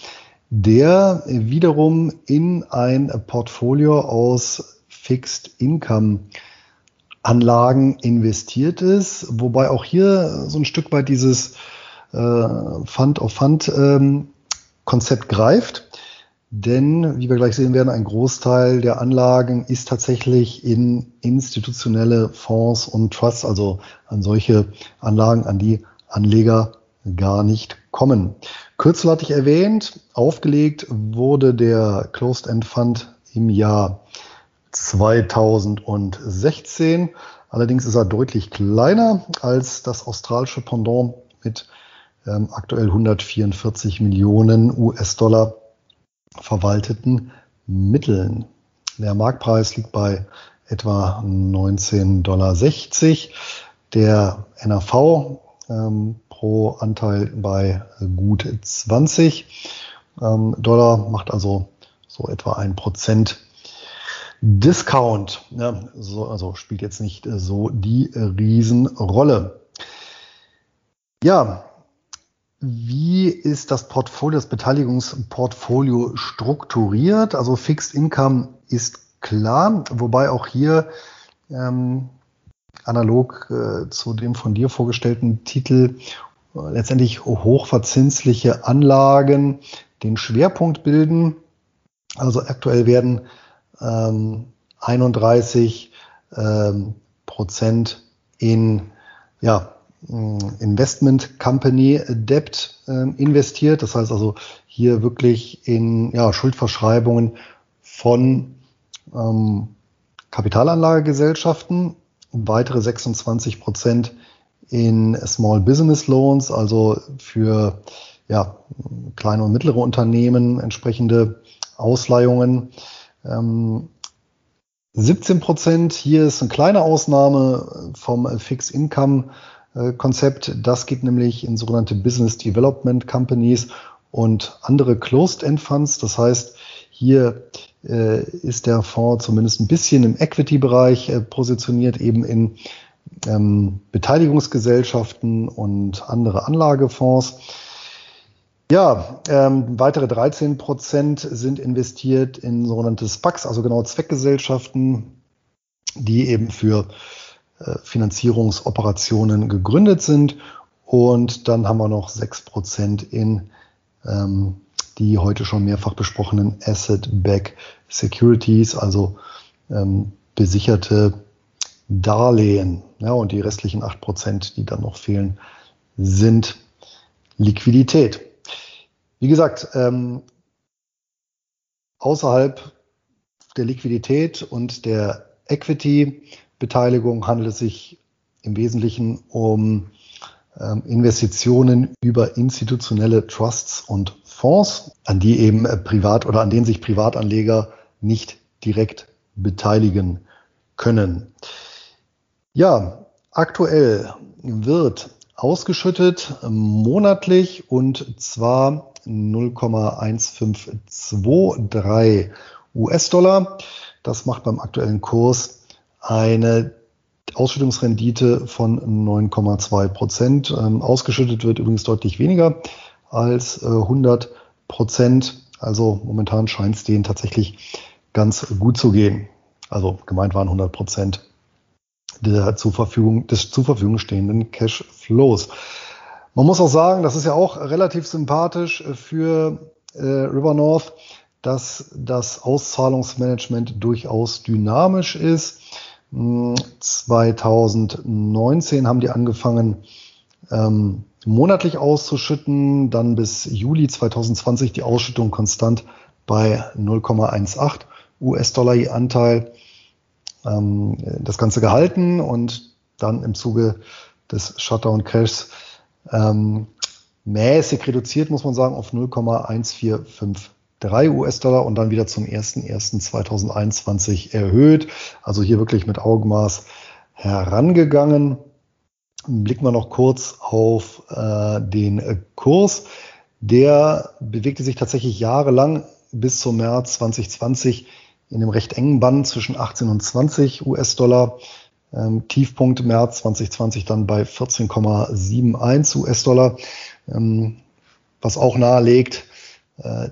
der wiederum in ein Portfolio aus Fixed Income Anlagen investiert ist, wobei auch hier so ein Stück weit dieses Fund of Fund ähm, Konzept greift. Denn, wie wir gleich sehen werden, ein Großteil der Anlagen ist tatsächlich in institutionelle Fonds und Trusts, also an solche Anlagen, an die Anleger gar nicht kommen. Kürzel hatte ich erwähnt, aufgelegt wurde der Closed End Fund im Jahr 2016. Allerdings ist er deutlich kleiner als das australische Pendant mit ähm, aktuell 144 Millionen US-Dollar verwalteten Mitteln. Der Marktpreis liegt bei etwa 19,60 Dollar. Der NAV ähm, pro Anteil bei gut 20 ähm, Dollar, macht also so etwa ein Prozent Discount. Ja, so, also spielt jetzt nicht so die Riesenrolle. Ja, wie ist das Portfolio, das Beteiligungsportfolio strukturiert? Also Fixed Income ist klar, wobei auch hier ähm, analog äh, zu dem von dir vorgestellten Titel äh, letztendlich hochverzinsliche Anlagen den Schwerpunkt bilden. Also aktuell werden ähm, 31 ähm, Prozent in ja, Investment Company Debt äh, investiert. Das heißt also hier wirklich in ja, Schuldverschreibungen von ähm, Kapitalanlagegesellschaften, weitere 26 Prozent in Small Business Loans, also für ja, kleine und mittlere Unternehmen entsprechende Ausleihungen. Ähm, 17 Prozent, hier ist eine kleine Ausnahme vom Fixed Income Konzept. Das geht nämlich in sogenannte Business Development Companies und andere Closed-End Funds. Das heißt, hier äh, ist der Fonds zumindest ein bisschen im Equity-Bereich äh, positioniert, eben in ähm, Beteiligungsgesellschaften und andere Anlagefonds. Ja, ähm, weitere 13 Prozent sind investiert in sogenannte SPACs, also genau Zweckgesellschaften, die eben für äh, Finanzierungsoperationen gegründet sind. Und dann haben wir noch 6 Prozent in ähm, die heute schon mehrfach besprochenen Asset-Back Securities, also ähm, besicherte Darlehen. Ja, und die restlichen 8 Prozent, die dann noch fehlen, sind Liquidität. Wie gesagt, ähm, außerhalb der Liquidität und der Equity-Beteiligung handelt es sich im Wesentlichen um ähm, Investitionen über institutionelle Trusts und Fonds, an die eben äh, privat oder an denen sich Privatanleger nicht direkt beteiligen können. Ja, aktuell wird ausgeschüttet monatlich und zwar 0,1523 US-Dollar. Das macht beim aktuellen Kurs eine Ausschüttungsrendite von 9,2 Prozent. Ähm, ausgeschüttet wird übrigens deutlich weniger als äh, 100 Prozent. Also momentan scheint es denen tatsächlich ganz gut zu gehen. Also gemeint waren 100 Prozent der zur Verfügung, des zur Verfügung stehenden Cash Flows. Man muss auch sagen, das ist ja auch relativ sympathisch für äh, River North, dass das Auszahlungsmanagement durchaus dynamisch ist. 2019 haben die angefangen, ähm, monatlich auszuschütten, dann bis Juli 2020 die Ausschüttung konstant bei 0,18 US-Dollar je Anteil. Ähm, das Ganze gehalten und dann im Zuge des Shutdown-Crashs ähm, mäßig reduziert, muss man sagen, auf 0,145 3 US-Dollar und dann wieder zum 01.01.2021 erhöht. Also hier wirklich mit Augenmaß herangegangen. Blicken wir noch kurz auf äh, den Kurs. Der bewegte sich tatsächlich jahrelang bis zum März 2020 in dem recht engen Band zwischen 18 und 20 US-Dollar. Ähm, Tiefpunkt März 2020 dann bei 14,71 US-Dollar, ähm, was auch nahelegt,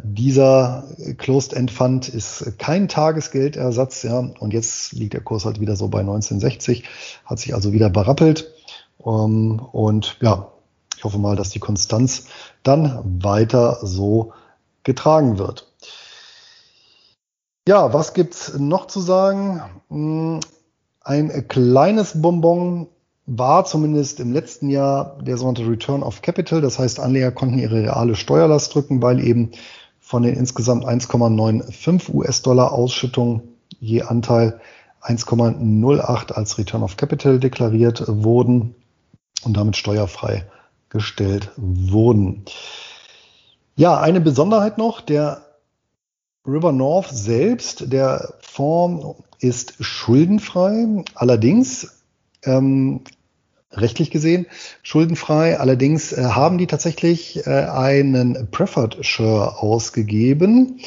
dieser Closed-End Fund ist kein Tagesgeldersatz, ja, und jetzt liegt der Kurs halt wieder so bei 1960, hat sich also wieder berappelt. Um, ähm, und ja, ich hoffe mal, dass die Konstanz dann weiter so getragen wird. Ja, was gibt's noch zu sagen? Hm, ein kleines Bonbon war zumindest im letzten Jahr der sogenannte Return of Capital. Das heißt, Anleger konnten ihre reale Steuerlast drücken, weil eben von den insgesamt 1,95 US-Dollar Ausschüttung je Anteil 1,08 als Return of Capital deklariert wurden und damit steuerfrei gestellt wurden. Ja, eine Besonderheit noch, der River North selbst, der Fonds ist schuldenfrei. Allerdings ähm, rechtlich gesehen schuldenfrei. Allerdings äh, haben die tatsächlich äh, einen Preferred Share ausgegeben.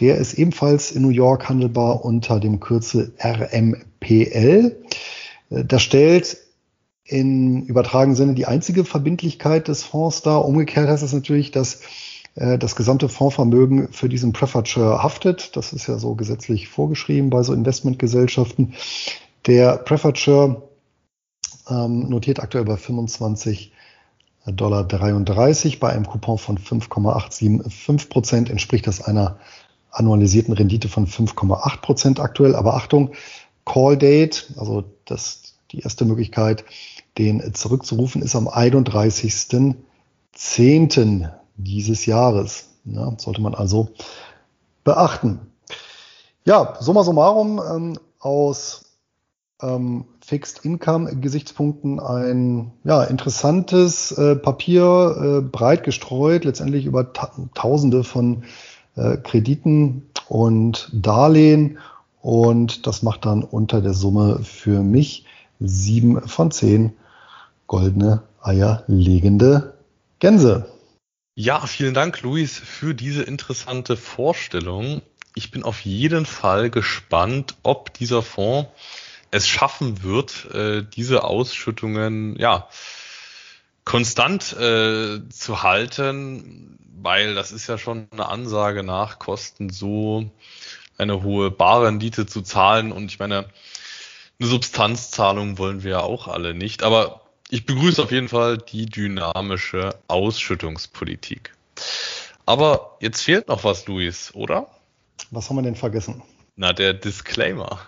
Der ist ebenfalls in New York handelbar unter dem Kürzel RMPL. Äh, das stellt in übertragenen Sinne die einzige Verbindlichkeit des Fonds dar. Umgekehrt heißt das natürlich, dass äh, das gesamte Fondsvermögen für diesen Preferred Share haftet. Das ist ja so gesetzlich vorgeschrieben bei so Investmentgesellschaften. Der Preferred Share ähm, notiert aktuell bei 25 Dollar 33 bei einem Coupon von 5,875 Prozent entspricht das einer annualisierten Rendite von 5,8 Prozent aktuell. Aber Achtung, Call Date, also das, die erste Möglichkeit, den zurückzurufen ist am 31.10. dieses Jahres. Ja, sollte man also beachten. Ja, summa summarum ähm, aus ähm, Fixed Income Gesichtspunkten ein ja, interessantes äh, Papier, äh, breit gestreut, letztendlich über ta Tausende von äh, Krediten und Darlehen. Und das macht dann unter der Summe für mich sieben von zehn goldene Eier legende Gänse. Ja, vielen Dank, Luis, für diese interessante Vorstellung. Ich bin auf jeden Fall gespannt, ob dieser Fonds es schaffen wird, äh, diese Ausschüttungen ja konstant äh, zu halten, weil das ist ja schon eine Ansage nach Kosten so eine hohe Barrendite zu zahlen und ich meine eine Substanzzahlung wollen wir ja auch alle nicht, aber ich begrüße auf jeden Fall die dynamische Ausschüttungspolitik. Aber jetzt fehlt noch was, Luis, oder? Was haben wir denn vergessen? Na, der Disclaimer.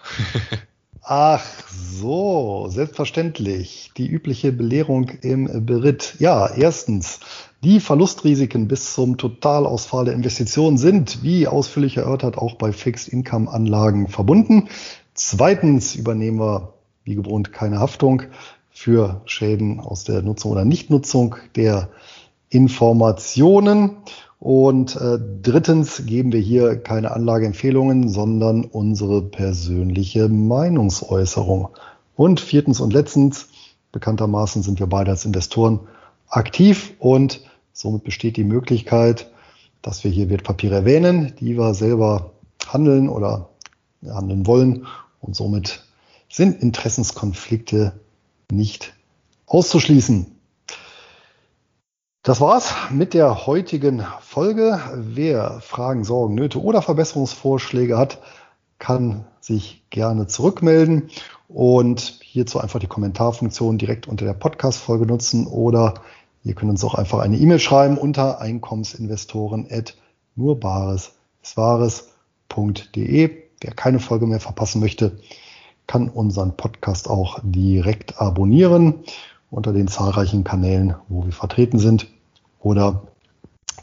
<laughs> Ach so, selbstverständlich. Die übliche Belehrung im Beritt. Ja, erstens, die Verlustrisiken bis zum Totalausfall der Investitionen sind, wie ausführlich erörtert, auch bei Fixed-Income-Anlagen verbunden. Zweitens übernehmen wir, wie gewohnt, keine Haftung für Schäden aus der Nutzung oder Nichtnutzung der Informationen. Und äh, drittens geben wir hier keine Anlageempfehlungen, sondern unsere persönliche Meinungsäußerung. Und viertens und letztens, bekanntermaßen sind wir beide als Investoren aktiv und somit besteht die Möglichkeit, dass wir hier Wertpapiere erwähnen, die wir selber handeln oder handeln wollen. Und somit sind Interessenskonflikte nicht auszuschließen. Das war's mit der heutigen Folge. Wer Fragen, Sorgen, Nöte oder Verbesserungsvorschläge hat, kann sich gerne zurückmelden und hierzu einfach die Kommentarfunktion direkt unter der Podcast-Folge nutzen oder ihr könnt uns auch einfach eine E-Mail schreiben unter einkommenssinvestoren.nurbareswares.de. Wer keine Folge mehr verpassen möchte, kann unseren Podcast auch direkt abonnieren unter den zahlreichen Kanälen, wo wir vertreten sind. Oder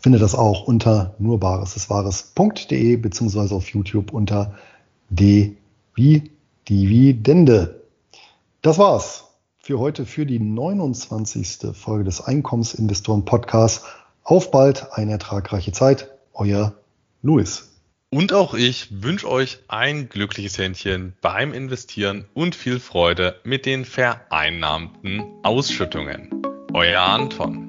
findet das auch unter nurbareseswahres.de beziehungsweise auf YouTube unter D wie Dividende. Das war's für heute für die 29. Folge des Einkommensinvestoren Podcasts. Auf bald, eine ertragreiche Zeit. Euer Luis. Und auch ich wünsche euch ein glückliches Händchen beim Investieren und viel Freude mit den vereinnahmten Ausschüttungen. Euer Anton.